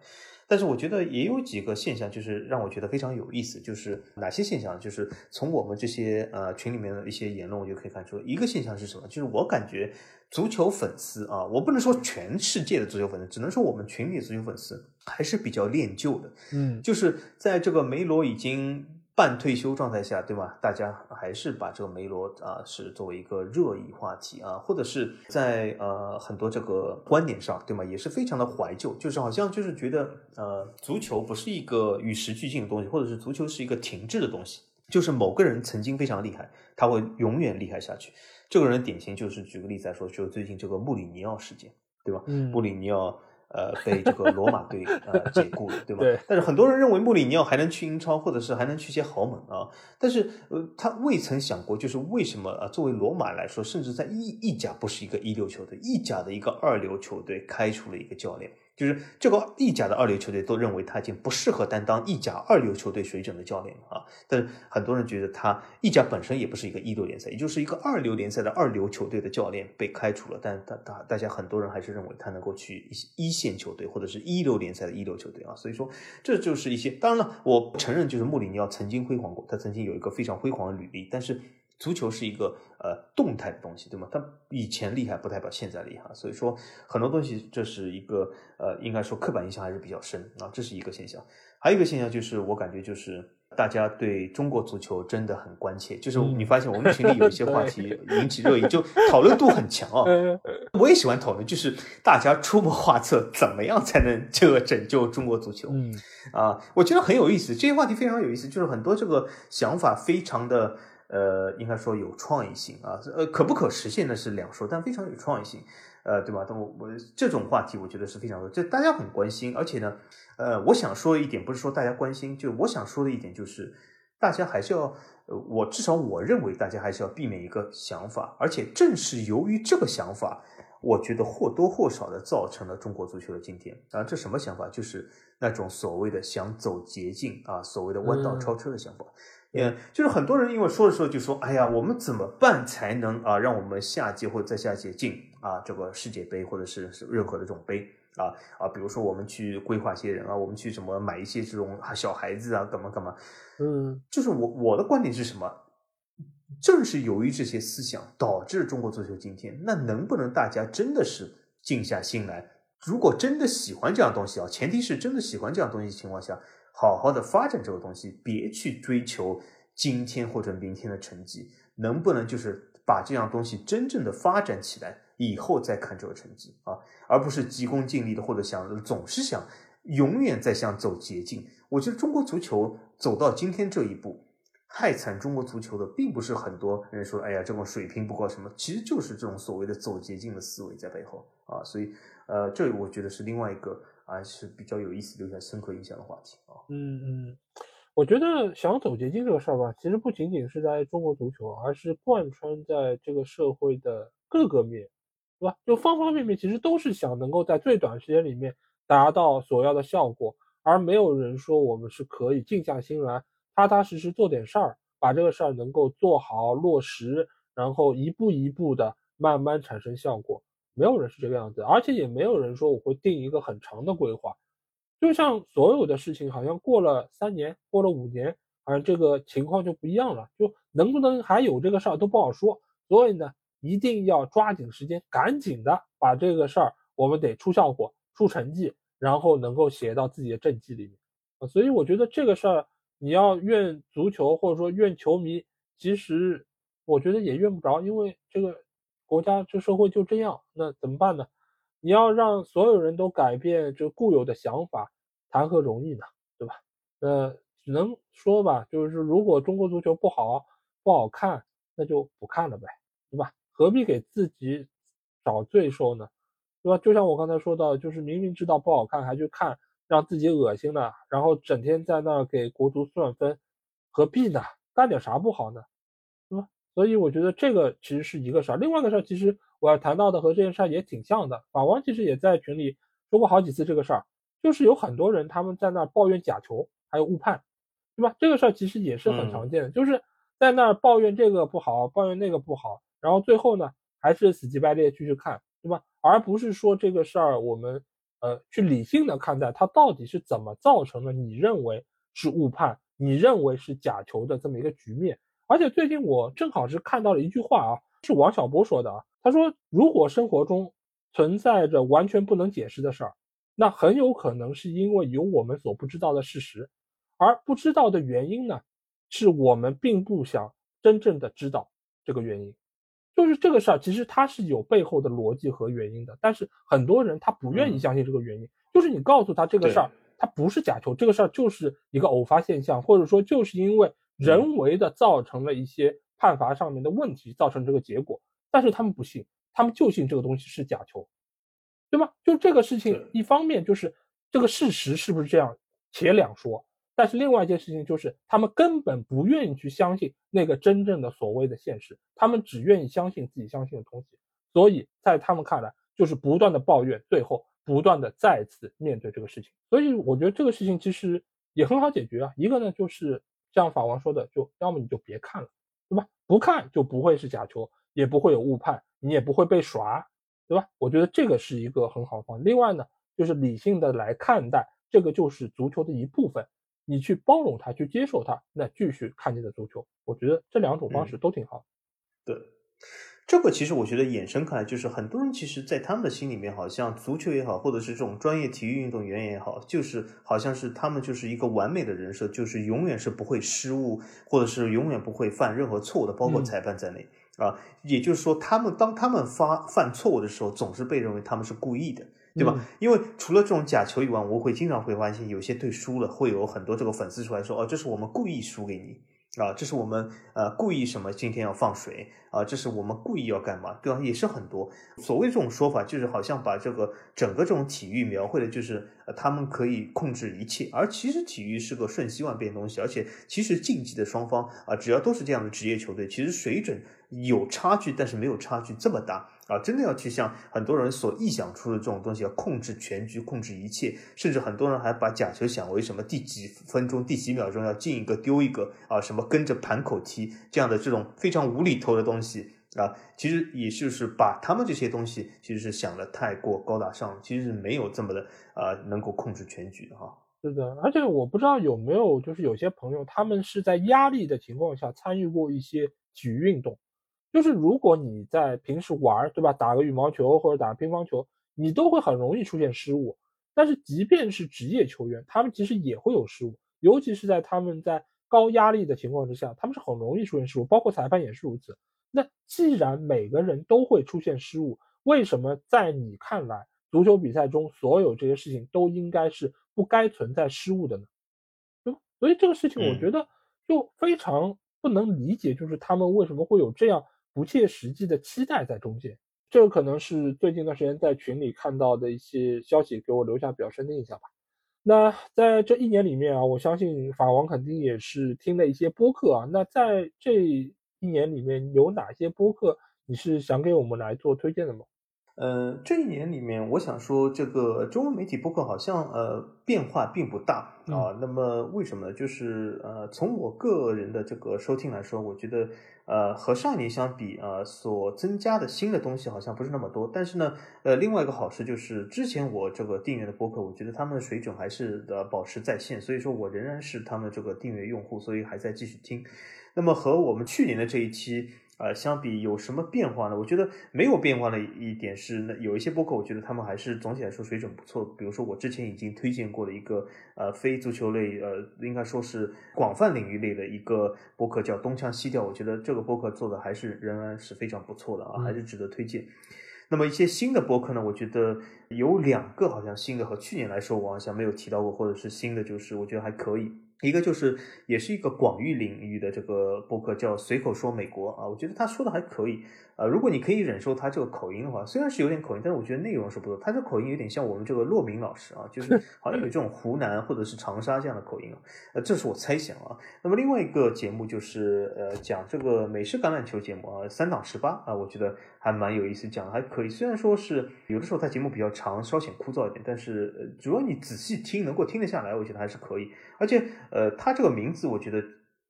但是我觉得也有几个现象，就是让我觉得非常有意思，就是哪些现象？就是从我们这些呃群里面的一些言论，我就可以看出一个现象是什么？就是我感觉足球粉丝啊，我不能说全世界的足球粉丝，只能说我们群里的足球粉丝还是比较恋旧的。嗯，就是在这个梅罗已经。半退休状态下，对吧？大家还是把这个梅罗啊是作为一个热议话题啊，或者是在呃很多这个观点上，对吗？也是非常的怀旧，就是好像就是觉得呃足球不是一个与时俱进的东西，或者是足球是一个停滞的东西，就是某个人曾经非常厉害，他会永远厉害下去。这个人典型就是举个例子来说，就是最近这个穆里尼奥事件，对吧？嗯，穆里尼奥。呃，被这个罗马队呃解雇了，对吧？对。但是很多人认为穆里尼奥还能去英超，或者是还能去些豪门啊。但是呃，他未曾想过，就是为什么啊？作为罗马来说，甚至在意意甲不是一个一流球队，意甲的一个二流球队开除了一个教练。就是这个意甲的二流球队都认为他已经不适合担当意甲二流球队水准的教练了啊！但是很多人觉得他意甲本身也不是一个一流联赛，也就是一个二流联赛的二流球队的教练被开除了。但大大大家很多人还是认为他能够去一一线球队或者是一流联赛的一流球队啊！所以说这就是一些当然了，我承认就是穆里尼奥曾经辉煌过，他曾经有一个非常辉煌的履历，但是足球是一个呃动态的东西，对吗？它以前厉害不代表现在厉害，所以说很多东西这是一个呃，应该说刻板印象还是比较深啊，这是一个现象。还有一个现象就是，我感觉就是大家对中国足球真的很关切，就是你发现我们群里有一些话题 *laughs* 引起热议，就讨论度很强啊。*laughs* 我也喜欢讨论，就是大家出谋划策，怎么样才能这个拯救中国足球？嗯啊，我觉得很有意思，这些话题非常有意思，就是很多这个想法非常的。呃，应该说有创意性啊，呃，可不可实现那是两说，但非常有创意性，呃，对吧？但我我这种话题，我觉得是非常的，这大家很关心，而且呢，呃，我想说一点，不是说大家关心，就我想说的一点就是，大家还是要，呃，我至少我认为大家还是要避免一个想法，而且正是由于这个想法，我觉得或多或少的造成了中国足球的今天啊，这什么想法？就是那种所谓的想走捷径啊，所谓的弯道超车的想法。嗯，就是很多人因为说的时候就说，哎呀，我们怎么办才能啊，让我们下届或者再下届进啊这个世界杯或者是任何的这种杯啊啊，比如说我们去规划一些人啊，我们去什么买一些这种小孩子啊，干嘛干嘛，嗯，就是我我的观点是什么？正是由于这些思想导致中国足球今天，那能不能大家真的是静下心来？如果真的喜欢这样东西啊，前提是真的喜欢这样东西情况下。好好的发展这个东西，别去追求今天或者明天的成绩，能不能就是把这样东西真正的发展起来，以后再看这个成绩啊，而不是急功近利的，或者想总是想永远在想走捷径。我觉得中国足球走到今天这一步，害惨中国足球的，并不是很多人说，哎呀，这种水平不高什么，其实就是这种所谓的走捷径的思维在背后啊。所以，呃，这我觉得是另外一个。还是比较有意思、留下深刻印象的话题啊。嗯嗯，我觉得想走捷径这个事儿吧，其实不仅仅是在中国足球，而是贯穿在这个社会的各个面，对吧？就方方面面，其实都是想能够在最短时间里面达到所要的效果，而没有人说我们是可以静下心来，踏踏实实做点事儿，把这个事儿能够做好落实，然后一步一步的慢慢产生效果。没有人是这个样子，而且也没有人说我会定一个很长的规划。就像所有的事情，好像过了三年，过了五年，好像这个情况就不一样了，就能不能还有这个事儿都不好说。所以呢，一定要抓紧时间，赶紧的把这个事儿，我们得出效果、出成绩，然后能够写到自己的政绩里面。啊，所以我觉得这个事儿，你要怨足球或者说怨球迷，其实我觉得也怨不着，因为这个。国家这社会就这样，那怎么办呢？你要让所有人都改变这固有的想法，谈何容易呢？对吧？呃，只能说吧，就是如果中国足球不好不好看，那就不看了呗，对吧？何必给自己找罪受呢？对吧？就像我刚才说到，就是明明知道不好看还去看，让自己恶心了，然后整天在那给国足算分，何必呢？干点啥不好呢？所以我觉得这个其实是一个事儿，另外一个事儿，其实我要谈到的和这件事儿也挺像的。法王其实也在群里说过好几次这个事儿，就是有很多人他们在那抱怨假球还有误判，对吧？这个事儿其实也是很常见的，就是在那抱怨这个不好，抱怨那个不好，然后最后呢还是死乞白赖继续看，对吧？而不是说这个事儿我们呃去理性的看待它到底是怎么造成的，你认为是误判，你认为是假球的这么一个局面。而且最近我正好是看到了一句话啊，是王小波说的啊。他说，如果生活中存在着完全不能解释的事儿，那很有可能是因为有我们所不知道的事实，而不知道的原因呢，是我们并不想真正的知道这个原因。就是这个事儿，其实它是有背后的逻辑和原因的，但是很多人他不愿意相信这个原因。就是你告诉他这个事儿，它不是假球，这个事儿就是一个偶发现象，或者说就是因为。人为的造成了一些判罚上面的问题，造成这个结果，但是他们不信，他们就信这个东西是假球，对吗？就这个事情，一方面就是这个事实是不是这样，且两说，但是另外一件事情就是他们根本不愿意去相信那个真正的所谓的现实，他们只愿意相信自己相信的东西，所以在他们看来就是不断的抱怨，最后不断的再次面对这个事情，所以我觉得这个事情其实也很好解决啊，一个呢就是。像法王说的，就要么你就别看了，对吧？不看就不会是假球，也不会有误判，你也不会被耍，对吧？我觉得这个是一个很好的方。另外呢，就是理性的来看待，这个就是足球的一部分，你去包容它，去接受它，那继续看你的足球。我觉得这两种方式都挺好。对。这个其实我觉得衍生开来，就是很多人其实，在他们的心里面，好像足球也好，或者是这种专业体育运动员也好，就是好像是他们就是一个完美的人设，就是永远是不会失误，或者是永远不会犯任何错误的，包括裁判在内啊。也就是说，他们当他们发犯错误的时候，总是被认为他们是故意的，对吧？因为除了这种假球以外，我会经常会发现，有些队输了，会有很多这个粉丝出来说：“哦，这是我们故意输给你。”啊，这是我们呃故意什么今天要放水啊？这是我们故意要干嘛？对吧？也是很多所谓这种说法，就是好像把这个整个这种体育描绘的，就是他们可以控制一切，而其实体育是个瞬息万变的东西，而且其实竞技的双方啊，只要都是这样的职业球队，其实水准有差距，但是没有差距这么大。啊，真的要去像很多人所臆想出的这种东西，要控制全局、控制一切，甚至很多人还把假球想为什么第几分钟、第几秒钟要进一个丢一个啊，什么跟着盘口踢这样的这种非常无厘头的东西啊，其实也就是把他们这些东西其实是想的太过高大上，其实是没有这么的啊能够控制全局的哈。是的，而且我不知道有没有就是有些朋友他们是在压力的情况下参与过一些体育运动。就是如果你在平时玩，对吧？打个羽毛球或者打个乒乓球，你都会很容易出现失误。但是即便是职业球员，他们其实也会有失误，尤其是在他们在高压力的情况之下，他们是很容易出现失误，包括裁判也是如此。那既然每个人都会出现失误，为什么在你看来，足球比赛中所有这些事情都应该是不该存在失误的呢？就所以这个事情，我觉得就非常不能理解，就是他们为什么会有这样。不切实际的期待在中间，这个可能是最近一段时间在群里看到的一些消息，给我留下比较深的印象吧。那在这一年里面啊，我相信法王肯定也是听了一些播客啊。那在这一年里面，有哪些播客你是想给我们来做推荐的吗？呃，这一年里面，我想说，这个中文媒体播客好像呃变化并不大啊。那么为什么呢？就是呃，从我个人的这个收听来说，我觉得呃和上一年相比啊，所增加的新的东西好像不是那么多。但是呢，呃，另外一个好事就是之前我这个订阅的播客，我觉得他们的水准还是呃保持在线，所以说我仍然是他们这个订阅用户，所以还在继续听。那么和我们去年的这一期。呃，相比有什么变化呢？我觉得没有变化的一点是，那有一些播客，我觉得他们还是总体来说水准不错。比如说，我之前已经推荐过的一个呃非足球类，呃应该说是广泛领域类的一个播客，叫东腔西调。我觉得这个播客做的还是仍然是非常不错的啊，还是值得推荐。那么一些新的播客呢，我觉得有两个好像新的和去年来说，我好像没有提到过，或者是新的，就是我觉得还可以。一个就是，也是一个广域领域的这个播客，叫随口说美国啊，我觉得他说的还可以。呃，如果你可以忍受他这个口音的话，虽然是有点口音，但是我觉得内容是不错。他这口音有点像我们这个骆明老师啊，就是 *laughs* 好像有这种湖南或者是长沙这样的口音啊。呃，这是我猜想啊。那么另外一个节目就是呃讲这个美式橄榄球节目啊，三档十八啊，我觉得还蛮有意思，讲的还可以。虽然说是有的时候他节目比较长，稍显枯燥一点，但是呃主要你仔细听，能够听得下来，我觉得还是可以。而且呃，他这个名字我觉得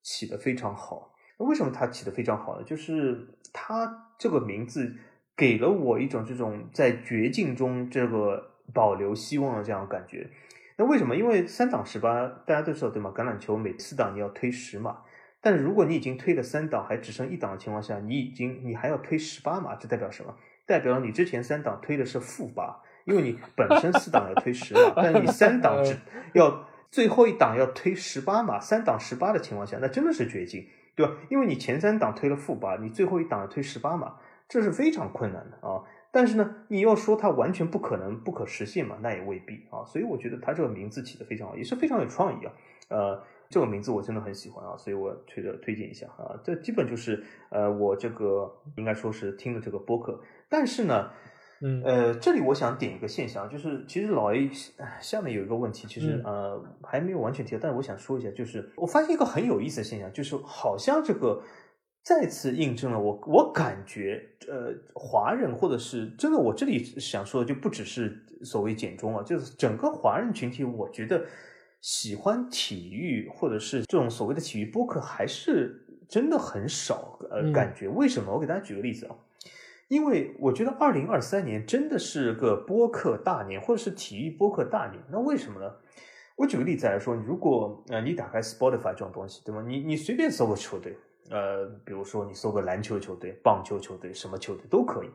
起的非常好。那为什么他起的非常好呢？就是他。这个名字给了我一种这种在绝境中这个保留希望的这样感觉。那为什么？因为三档十八，大家都知道对吗？橄榄球每四档你要推十码，但如果你已经推了三档，还只剩一档的情况下，你已经你还要推十八码，这代表什么？代表你之前三档推的是负八，因为你本身四档要推十码，但你三档只 *laughs* 要最后一档要推十八码，三档十八的情况下，那真的是绝境。对吧？因为你前三档推了负八，你最后一档推十八嘛，这是非常困难的啊。但是呢，你要说它完全不可能、不可实现嘛，那也未必啊。所以我觉得它这个名字起的非常好，也是非常有创意啊。呃，这个名字我真的很喜欢啊，所以我推着推荐一下啊。这基本就是呃，我这个应该说是听的这个播客，但是呢。嗯，呃，这里我想点一个现象，就是其实老 A 下面有一个问题，其实呃还没有完全提到，但是我想说一下，就是我发现一个很有意思的现象，就是好像这个再次印证了我我感觉，呃，华人或者是真的，我这里想说的就不只是所谓简中啊，就是整个华人群体，我觉得喜欢体育或者是这种所谓的体育播客还是真的很少，呃，感觉为什么？我给大家举个例子啊。因为我觉得二零二三年真的是个播客大年，或者是体育播客大年。那为什么呢？我举个例子来说，如果呃你打开 Spotify 这种东西，对吗？你你随便搜个球队呃，比如说你搜个篮球球队、棒球球队，什么球队都可以。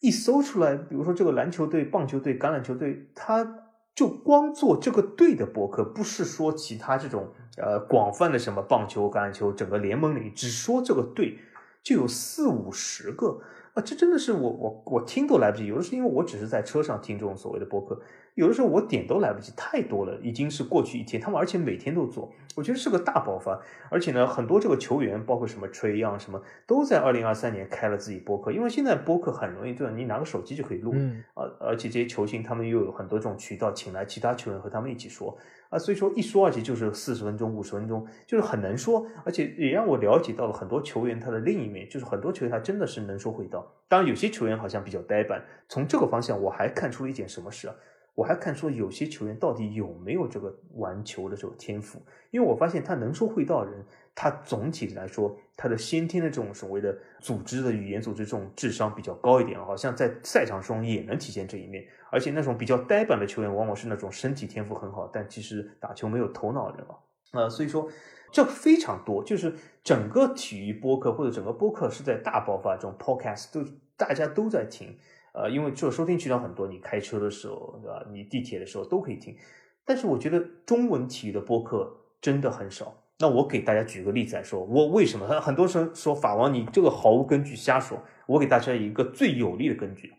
一搜出来，比如说这个篮球队、棒球队、橄榄球队，他就光做这个队的博客，不是说其他这种呃广泛的什么棒球、橄榄球整个联盟里，只说这个队就有四五十个。啊，这真的是我我我听都来不及。有的是因为我只是在车上听这种所谓的播客，有的时候我点都来不及，太多了，已经是过去一天。他们而且每天都做，我觉得是个大爆发。而且呢，很多这个球员，包括什么吹样什么，都在二零二三年开了自己播客，因为现在播客很容易，对吧？你拿个手机就可以录。嗯。啊，而且这些球星他们又有很多这种渠道，请来其他球员和他们一起说。啊，所以说一说而且就是四十分钟、五十分钟，就是很能说，而且也让我了解到了很多球员他的另一面，就是很多球员他真的是能说会道。当然，有些球员好像比较呆板。从这个方向，我还看出了一件什么事啊？我还看出有些球员到底有没有这个玩球的这个天赋？因为我发现他能说会道的人，他总体来说他的先天的这种所谓的组织的语言组织这种智商比较高一点，好像在赛场中也能体现这一面。而且那种比较呆板的球员，往往是那种身体天赋很好，但其实打球没有头脑的人啊。呃，所以说这非常多，就是整个体育播客或者整个播客是在大爆发中，podcast 都大家都在听。呃，因为这收听渠道很多，你开车的时候，对吧？你地铁的时候都可以听。但是我觉得中文体育的播客真的很少。那我给大家举个例子来说，我为什么？很很多人说法王你这个毫无根据瞎说。我给大家一个最有力的根据，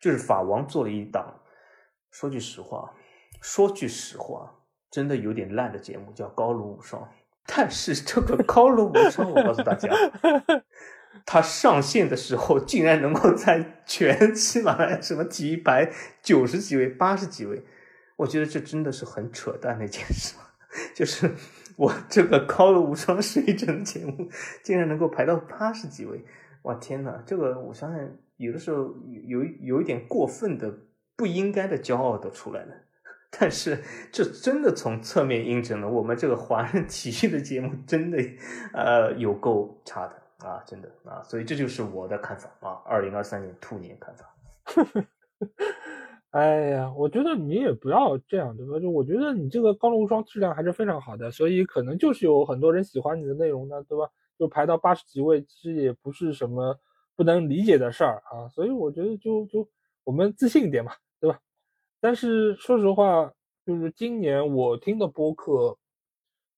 就是法王做了一档，说句实话，说句实话，真的有点烂的节目，叫《高卢无双》。但是这个 *laughs*《高卢无双》，我告诉大家。*laughs* 它上线的时候，竟然能够在全喜马拉雅什么体育排九十几位、八十几位，我觉得这真的是很扯淡的一件事。就是我这个高了无双水准的节目，竟然能够排到八十几位，哇天哪！这个我相信，有的时候有有一点过分的、不应该的骄傲都出来了。但是这真的从侧面印证了我们这个华人体育的节目真的呃有够差的。啊，真的啊，所以这就是我的看法啊，二零二三年兔年看法。*laughs* 哎呀，我觉得你也不要这样，对吧？就我觉得你这个高露无双质量还是非常好的，所以可能就是有很多人喜欢你的内容呢，对吧？就排到八十几位，其实也不是什么不能理解的事儿啊。所以我觉得就就我们自信一点嘛，对吧？但是说实话，就是今年我听的播客，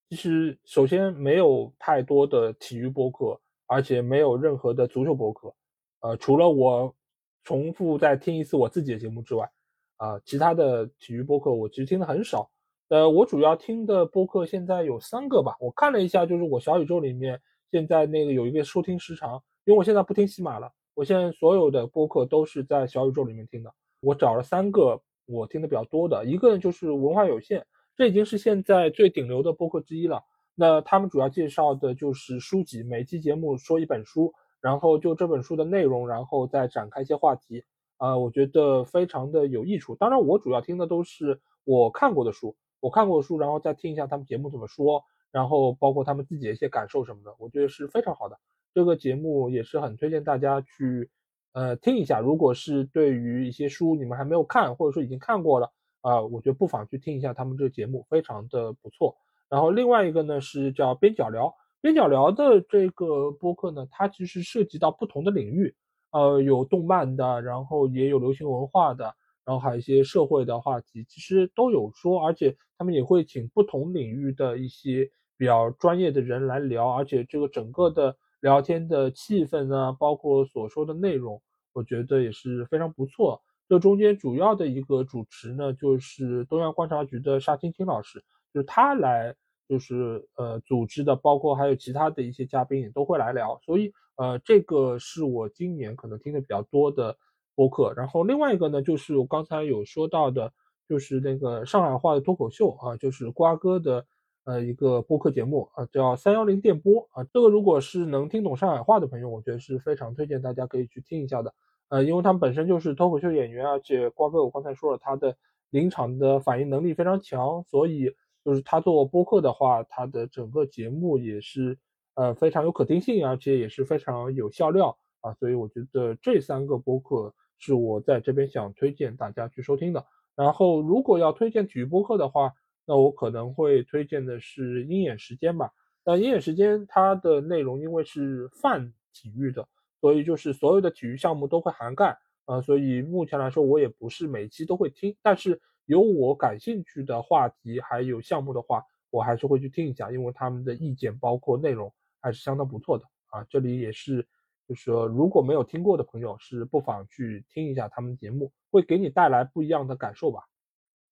其实首先没有太多的体育播客。而且没有任何的足球博客，呃，除了我重复再听一次我自己的节目之外，啊，其他的体育播客我其实听的很少。呃，我主要听的播客现在有三个吧，我看了一下，就是我小宇宙里面现在那个有一个收听时长，因为我现在不听喜马了，我现在所有的播客都是在小宇宙里面听的。我找了三个我听的比较多的，一个就是文化有限，这已经是现在最顶流的播客之一了。那他们主要介绍的就是书籍，每期节目说一本书，然后就这本书的内容，然后再展开一些话题，啊，我觉得非常的有益处。当然，我主要听的都是我看过的书，我看过的书，然后再听一下他们节目怎么说，然后包括他们自己的一些感受什么的，我觉得是非常好的。这个节目也是很推荐大家去，呃，听一下。如果是对于一些书你们还没有看，或者说已经看过了，啊，我觉得不妨去听一下他们这个节目，非常的不错。然后另外一个呢是叫边角聊，边角聊的这个播客呢，它其实涉及到不同的领域，呃，有动漫的，然后也有流行文化的，然后还有一些社会的话题，其实都有说，而且他们也会请不同领域的一些比较专业的人来聊，而且这个整个的聊天的气氛呢，包括所说的内容，我觉得也是非常不错。这中间主要的一个主持呢，就是东阳观察局的沙青青老师。就是他来，就是呃组织的，包括还有其他的一些嘉宾也都会来聊，所以呃这个是我今年可能听的比较多的播客。然后另外一个呢，就是我刚才有说到的，就是那个上海话的脱口秀啊，就是瓜哥的呃一个播客节目啊，叫三幺零电波啊。这个如果是能听懂上海话的朋友，我觉得是非常推荐大家可以去听一下的。呃，因为他们本身就是脱口秀演员，而且瓜哥我刚才说了，他的临场的反应能力非常强，所以。就是他做播客的话，他的整个节目也是呃非常有可听性，而且也是非常有笑料啊，所以我觉得这三个播客是我在这边想推荐大家去收听的。然后如果要推荐体育播客的话，那我可能会推荐的是鹰眼时间吧。那鹰眼时间它的内容因为是泛体育的，所以就是所有的体育项目都会涵盖啊，所以目前来说我也不是每期都会听，但是有我感兴趣的话题还有项目的话，我还是会去听一下，因为他们的意见包括内容还是相当不错的啊。这里也是就是说如果没有听过的朋友是不妨去听一下他们节目，会给你带来不一样的感受吧。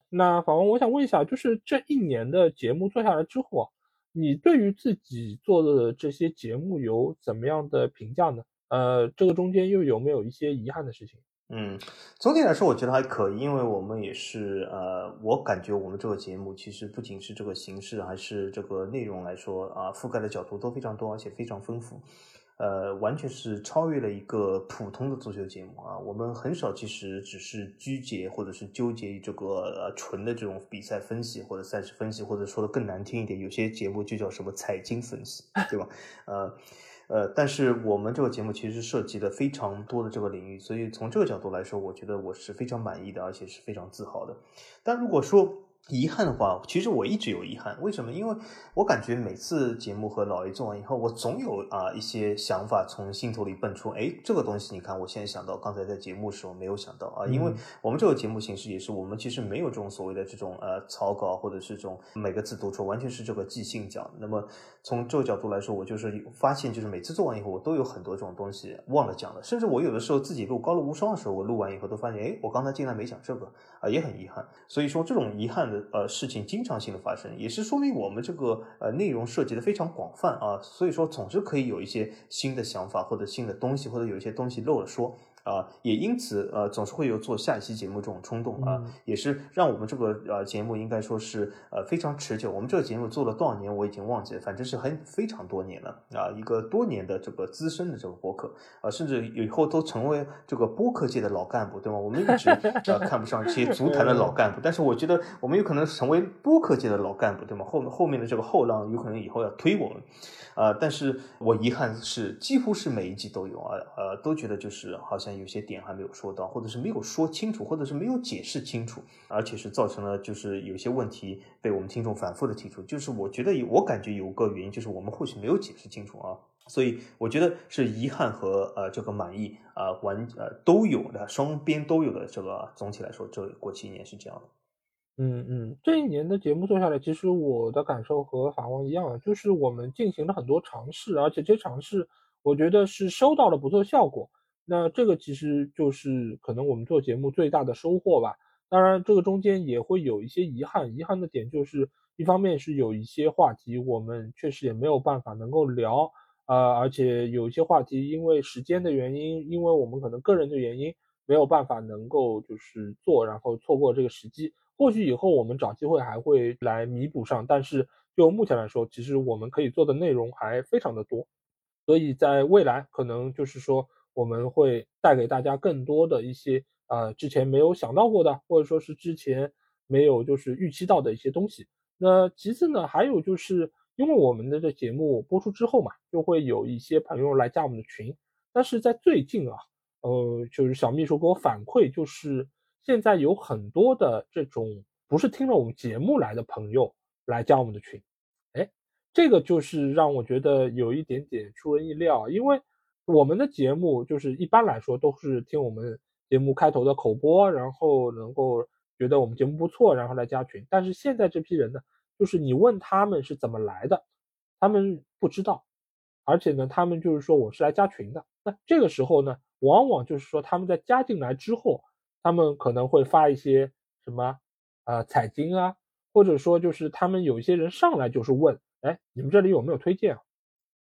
那法王，我想问一下，就是这一年的节目做下来之后。你对于自己做的这些节目有怎么样的评价呢？呃，这个中间又有没有一些遗憾的事情？嗯，总体来说我觉得还可以，因为我们也是呃，我感觉我们这个节目其实不仅是这个形式，还是这个内容来说啊，覆盖的角度都非常多，而且非常丰富。呃，完全是超越了一个普通的足球节目啊！我们很少其实只是拘结或者是纠结于这个呃纯的这种比赛分析或者赛事分析，或者说的更难听一点，有些节目就叫什么财经分析，对吧？呃呃，但是我们这个节目其实涉及的非常多的这个领域，所以从这个角度来说，我觉得我是非常满意的，而且是非常自豪的。但如果说，遗憾的话，其实我一直有遗憾。为什么？因为我感觉每次节目和老 A 做完以后，我总有啊一些想法从心头里蹦出。哎，这个东西，你看，我现在想到，刚才在节目时候没有想到啊。因为我们这个节目形式也是，我们其实没有这种所谓的这种呃草稿，或者是这种每个字读出，完全是这个即兴讲。那么从这个角度来说，我就是发现，就是每次做完以后，我都有很多这种东西忘了讲了。甚至我有的时候自己录《高露无双》的时候，我录完以后都发现，哎，我刚才竟然没讲这个啊，也很遗憾。所以说，这种遗憾的。呃，事情经常性的发生，也是说明我们这个呃内容涉及的非常广泛啊，所以说总是可以有一些新的想法或者新的东西，或者有一些东西漏了说。啊，也因此，呃，总是会有做下一期节目这种冲动啊，也是让我们这个呃节目应该说是呃非常持久。我们这个节目做了多少年，我已经忘记了，反正是很非常多年了啊，一个多年的这个资深的这个播客啊，甚至以后都成为这个播客界的老干部，对吗？我们一直呃看不上这些足坛的老干部，但是我觉得我们有可能成为播客界的老干部，对吗？后后面的这个后浪有可能以后要推我们。啊，但是我遗憾是，几乎是每一季都有啊，呃，都觉得就是好像有些点还没有说到，或者是没有说清楚，或者是没有解释清楚，而且是造成了就是有些问题被我们听众反复的提出，就是我觉得我感觉有个原因就是我们或许没有解释清楚啊，所以我觉得是遗憾和呃这个满意啊完呃都有的，双边都有的这个总体来说，这过去一年是这样的。嗯嗯，这一年的节目做下来，其实我的感受和法王一样，就是我们进行了很多尝试，而且这些尝试，我觉得是收到了不错效果。那这个其实就是可能我们做节目最大的收获吧。当然，这个中间也会有一些遗憾，遗憾的点就是一方面是有一些话题我们确实也没有办法能够聊，呃，而且有一些话题因为时间的原因，因为我们可能个人的原因没有办法能够就是做，然后错过这个时机。或许以后我们找机会还会来弥补上，但是就目前来说，其实我们可以做的内容还非常的多，所以在未来可能就是说我们会带给大家更多的一些呃之前没有想到过的，或者说是之前没有就是预期到的一些东西。那其次呢，还有就是因为我们的这节目播出之后嘛，就会有一些朋友来加我们的群，但是在最近啊，呃，就是小秘书给我反馈就是。现在有很多的这种不是听了我们节目来的朋友来加我们的群，哎，这个就是让我觉得有一点点出人意料，因为我们的节目就是一般来说都是听我们节目开头的口播，然后能够觉得我们节目不错，然后来加群。但是现在这批人呢，就是你问他们是怎么来的，他们不知道，而且呢，他们就是说我是来加群的。那这个时候呢，往往就是说他们在加进来之后。他们可能会发一些什么，呃，彩金啊，或者说就是他们有一些人上来就是问，哎，你们这里有没有推荐啊？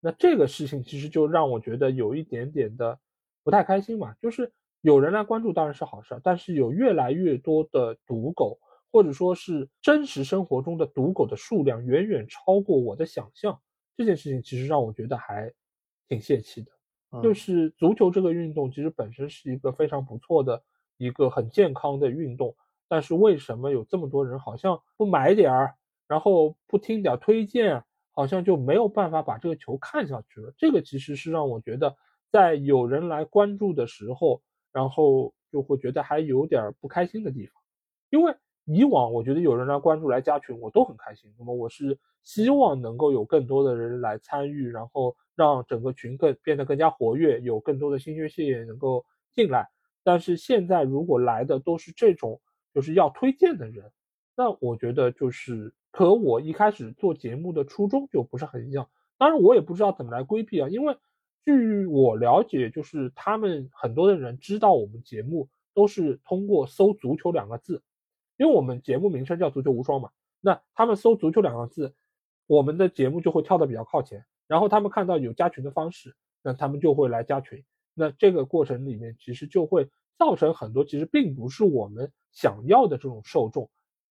那这个事情其实就让我觉得有一点点的不太开心嘛。就是有人来关注当然是好事，但是有越来越多的赌狗，或者说是真实生活中的赌狗的数量远远超过我的想象，这件事情其实让我觉得还挺泄气的。就是足球这个运动其实本身是一个非常不错的。一个很健康的运动，但是为什么有这么多人好像不买点儿，然后不听点推荐，好像就没有办法把这个球看下去了？这个其实是让我觉得，在有人来关注的时候，然后就会觉得还有点不开心的地方，因为以往我觉得有人来关注来加群，我都很开心。那么我是希望能够有更多的人来参与，然后让整个群更变得更加活跃，有更多的新血液能够进来。但是现在如果来的都是这种就是要推荐的人，那我觉得就是和我一开始做节目的初衷就不是很一样。当然我也不知道怎么来规避啊，因为据我了解，就是他们很多的人知道我们节目都是通过搜“足球”两个字，因为我们节目名称叫“足球无双”嘛。那他们搜“足球”两个字，我们的节目就会跳的比较靠前。然后他们看到有加群的方式，那他们就会来加群。那这个过程里面其实就会造成很多其实并不是我们想要的这种受众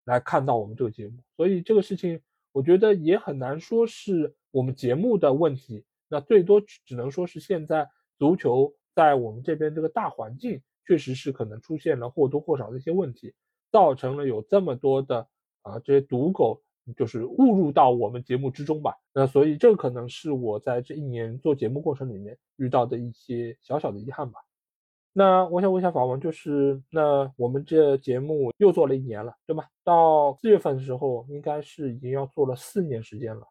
来看到我们这个节目，所以这个事情我觉得也很难说是我们节目的问题，那最多只能说是现在足球在我们这边这个大环境确实是可能出现了或多或少的一些问题，造成了有这么多的啊这些赌狗。就是误入到我们节目之中吧，那所以这可能是我在这一年做节目过程里面遇到的一些小小的遗憾吧。那我想问一下法王，就是那我们这节目又做了一年了，对吧？到四月份的时候，应该是已经要做了四年时间了。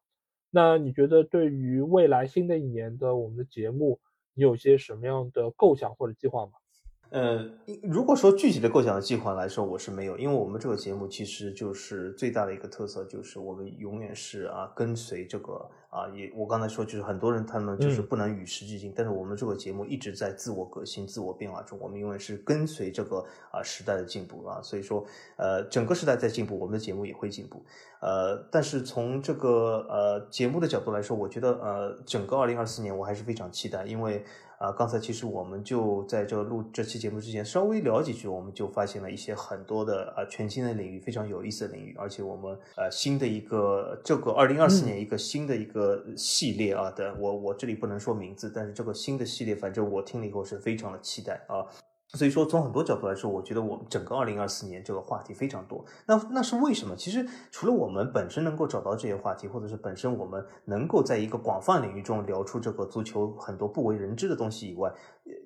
那你觉得对于未来新的一年的我们的节目，你有些什么样的构想或者计划吗？呃，如果说具体的构想的计划来说，我是没有，因为我们这个节目其实就是最大的一个特色，就是我们永远是啊跟随这个啊，也我刚才说就是很多人他们就是不能与时俱进，但是我们这个节目一直在自我革新、自我变化中，我们永远是跟随这个啊时代的进步啊，所以说呃整个时代在进步，我们的节目也会进步，呃，但是从这个呃节目的角度来说，我觉得呃整个二零二四年我还是非常期待，因为。啊，刚才其实我们就在这录这期节目之前稍微聊几句，我们就发现了一些很多的啊全新的领域，非常有意思的领域，而且我们呃新的一个这个二零二四年一个新的一个系列啊的，我我这里不能说名字，但是这个新的系列，反正我听了以后是非常的期待啊。所以说，从很多角度来说，我觉得我们整个二零二四年这个话题非常多。那那是为什么？其实除了我们本身能够找到这些话题，或者是本身我们能够在一个广泛领域中聊出这个足球很多不为人知的东西以外。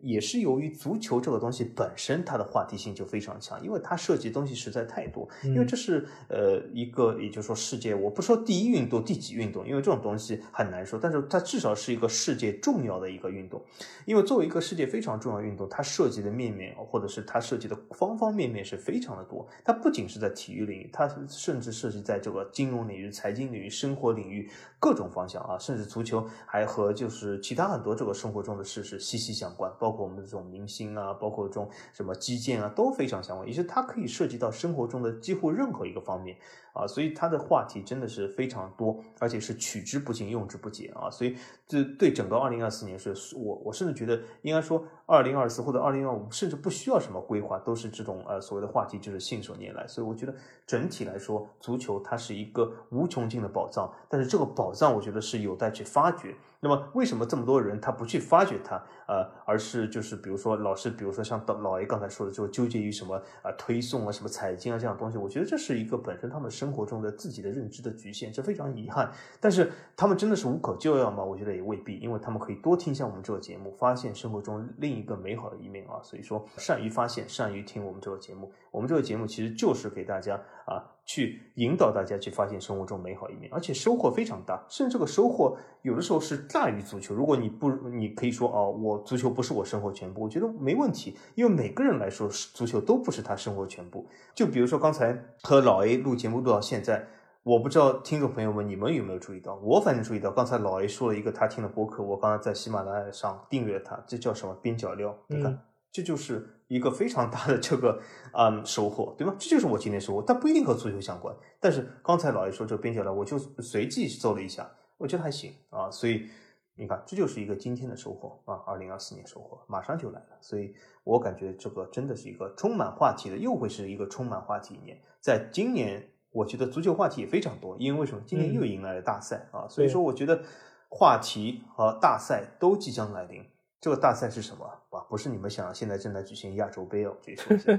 也是由于足球这个东西本身它的话题性就非常强，因为它涉及的东西实在太多。因为这是呃一个，也就是说世界，我不说第一运动、第几运动，因为这种东西很难说，但是它至少是一个世界重要的一个运动。因为作为一个世界非常重要的运动，它涉及的面面，或者是它涉及的方方面面是非常的多。它不仅是在体育领域，它甚至涉及在这个金融领域、财经领域、生活领域各种方向啊，甚至足球还和就是其他很多这个生活中的事是息息相关。包括我们的这种明星啊，包括这种什么基建啊，都非常相关，也是它可以涉及到生活中的几乎任何一个方面啊，所以他的话题真的是非常多，而且是取之不尽，用之不竭啊，所以这对整个二零二四年是我我甚至觉得应该说二零二四或者二零二五甚至不需要什么规划，都是这种呃所谓的话题就是信手拈来，所以我觉得整体来说，足球它是一个无穷尽的宝藏，但是这个宝藏我觉得是有待去发掘。那么为什么这么多人他不去发掘它，呃，而是就是比如说老是比如说像老 A 刚才说的，就纠结于什么啊推送啊什么财经啊这样东西，我觉得这是一个本身他们生活中的自己的认知的局限，这非常遗憾。但是他们真的是无可救药吗？我觉得也未必，因为他们可以多听一下我们这个节目，发现生活中另一个美好的一面啊。所以说，善于发现，善于听我们这个节目，我们这个节目其实就是给大家啊。去引导大家去发现生活中美好一面，而且收获非常大，甚至这个收获有的时候是大于足球。如果你不，你可以说哦，我足球不是我生活全部，我觉得没问题，因为每个人来说，足球都不是他生活全部。就比如说刚才和老 A 录节目录到现在，我不知道听众朋友们你们有没有注意到，我反正注意到，刚才老 A 说了一个他听的播客，我刚才在喜马拉雅上订阅他，这叫什么边角料？你看，这就是。一个非常大的这个嗯收获，对吗？这就是我今天收获，但不一定和足球相关。但是刚才老爷说这个边角料，我就随即搜了一下，我觉得还行啊。所以你看，这就是一个今天的收获啊，二零二四年收获马上就来了。所以我感觉这个真的是一个充满话题的，又会是一个充满话题一年。在今年，我觉得足球话题也非常多，因为为什么？今年又迎来了大赛啊，所以说我觉得话题和大赛都即将来临。这个大赛是什么？啊，不是你们想现在正在举行亚洲杯哦，这说一下。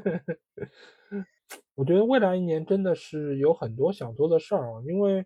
*laughs* 我觉得未来一年真的是有很多想做的事儿啊，因为，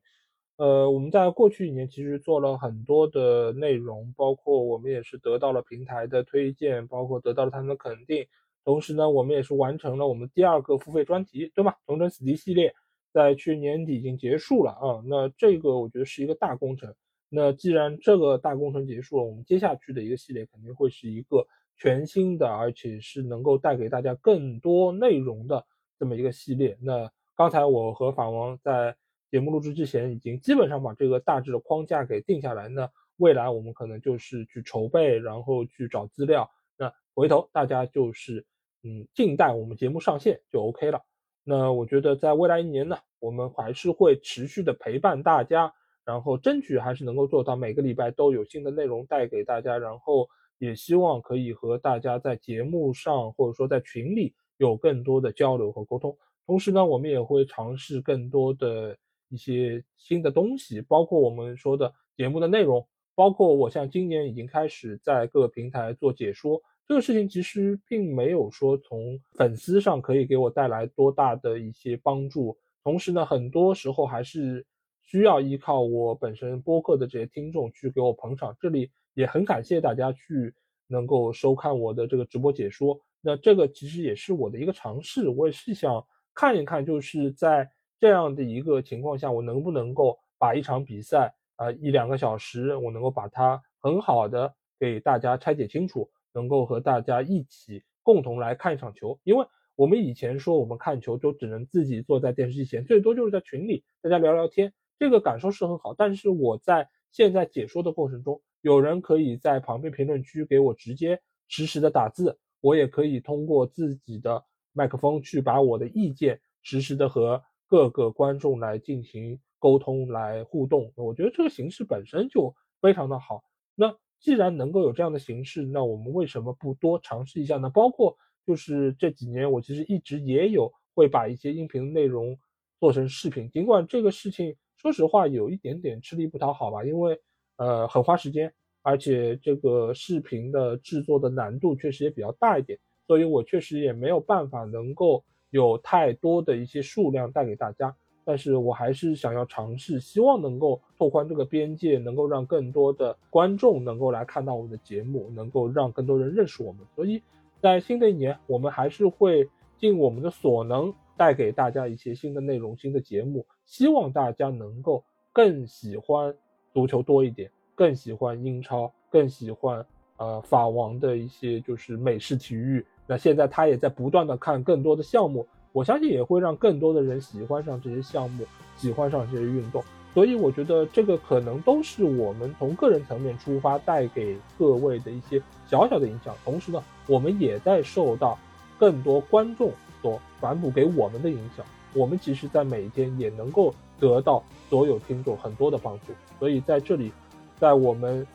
呃，我们在过去一年其实做了很多的内容，包括我们也是得到了平台的推荐，包括得到了他们的肯定，同时呢，我们也是完成了我们第二个付费专题，对吗？同城死敌系列在去年底已经结束了啊。那这个我觉得是一个大工程。那既然这个大工程结束了，我们接下去的一个系列肯定会是一个全新的，而且是能够带给大家更多内容的这么一个系列。那刚才我和法王在节目录制之前，已经基本上把这个大致的框架给定下来。那未来我们可能就是去筹备，然后去找资料。那回头大家就是嗯，静待我们节目上线就 OK 了。那我觉得在未来一年呢，我们还是会持续的陪伴大家。然后争取还是能够做到每个礼拜都有新的内容带给大家，然后也希望可以和大家在节目上或者说在群里有更多的交流和沟通。同时呢，我们也会尝试更多的一些新的东西，包括我们说的节目的内容，包括我像今年已经开始在各个平台做解说，这个事情其实并没有说从粉丝上可以给我带来多大的一些帮助。同时呢，很多时候还是。需要依靠我本身播客的这些听众去给我捧场，这里也很感谢大家去能够收看我的这个直播解说。那这个其实也是我的一个尝试，我也是想看一看，就是在这样的一个情况下，我能不能够把一场比赛啊一两个小时，我能够把它很好的给大家拆解清楚，能够和大家一起共同来看一场球。因为我们以前说我们看球就只能自己坐在电视机前，最多就是在群里大家聊聊天。这个感受是很好，但是我在现在解说的过程中，有人可以在旁边评论区给我直接实时的打字，我也可以通过自己的麦克风去把我的意见实时的和各个观众来进行沟通、来互动。我觉得这个形式本身就非常的好。那既然能够有这样的形式，那我们为什么不多尝试一下呢？包括就是这几年，我其实一直也有会把一些音频内容做成视频，尽管这个事情。说实话，有一点点吃力不讨好吧，因为呃很花时间，而且这个视频的制作的难度确实也比较大一点，所以我确实也没有办法能够有太多的一些数量带给大家。但是我还是想要尝试，希望能够拓宽这个边界，能够让更多的观众能够来看到我们的节目，能够让更多人认识我们。所以在新的一年，我们还是会尽我们的所能。带给大家一些新的内容、新的节目，希望大家能够更喜欢足球多一点，更喜欢英超，更喜欢呃法王的一些就是美式体育。那现在他也在不断的看更多的项目，我相信也会让更多的人喜欢上这些项目，喜欢上这些运动。所以我觉得这个可能都是我们从个人层面出发带给各位的一些小小的影响。同时呢，我们也在受到更多观众。所反哺给我们的影响，我们其实，在每一天也能够得到所有听众很多的帮助。所以在这里，在我们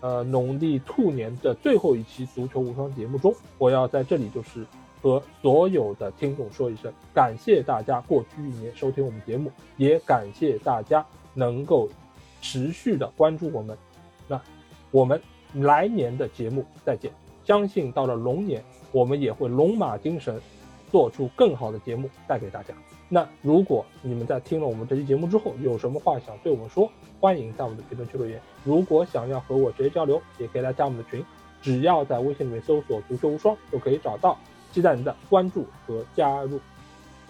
呃农历兔年的最后一期足球无双节目中，我要在这里就是和所有的听众说一声，感谢大家过去一年收听我们节目，也感谢大家能够持续的关注我们。那我们来年的节目再见，相信到了龙年，我们也会龙马精神。做出更好的节目带给大家。那如果你们在听了我们这期节目之后，有什么话想对我们说，欢迎在我们的评论区留言。如果想要和我直接交流，也可以来加我们的群，只要在微信里面搜索“足球无双”就可以找到。期待您的关注和加入。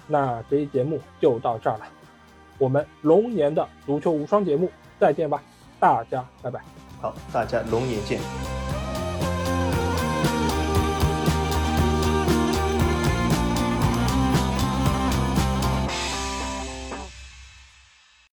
那这期节目就到这儿了，我们龙年的足球无双节目再见吧，大家拜拜。好，大家龙年见。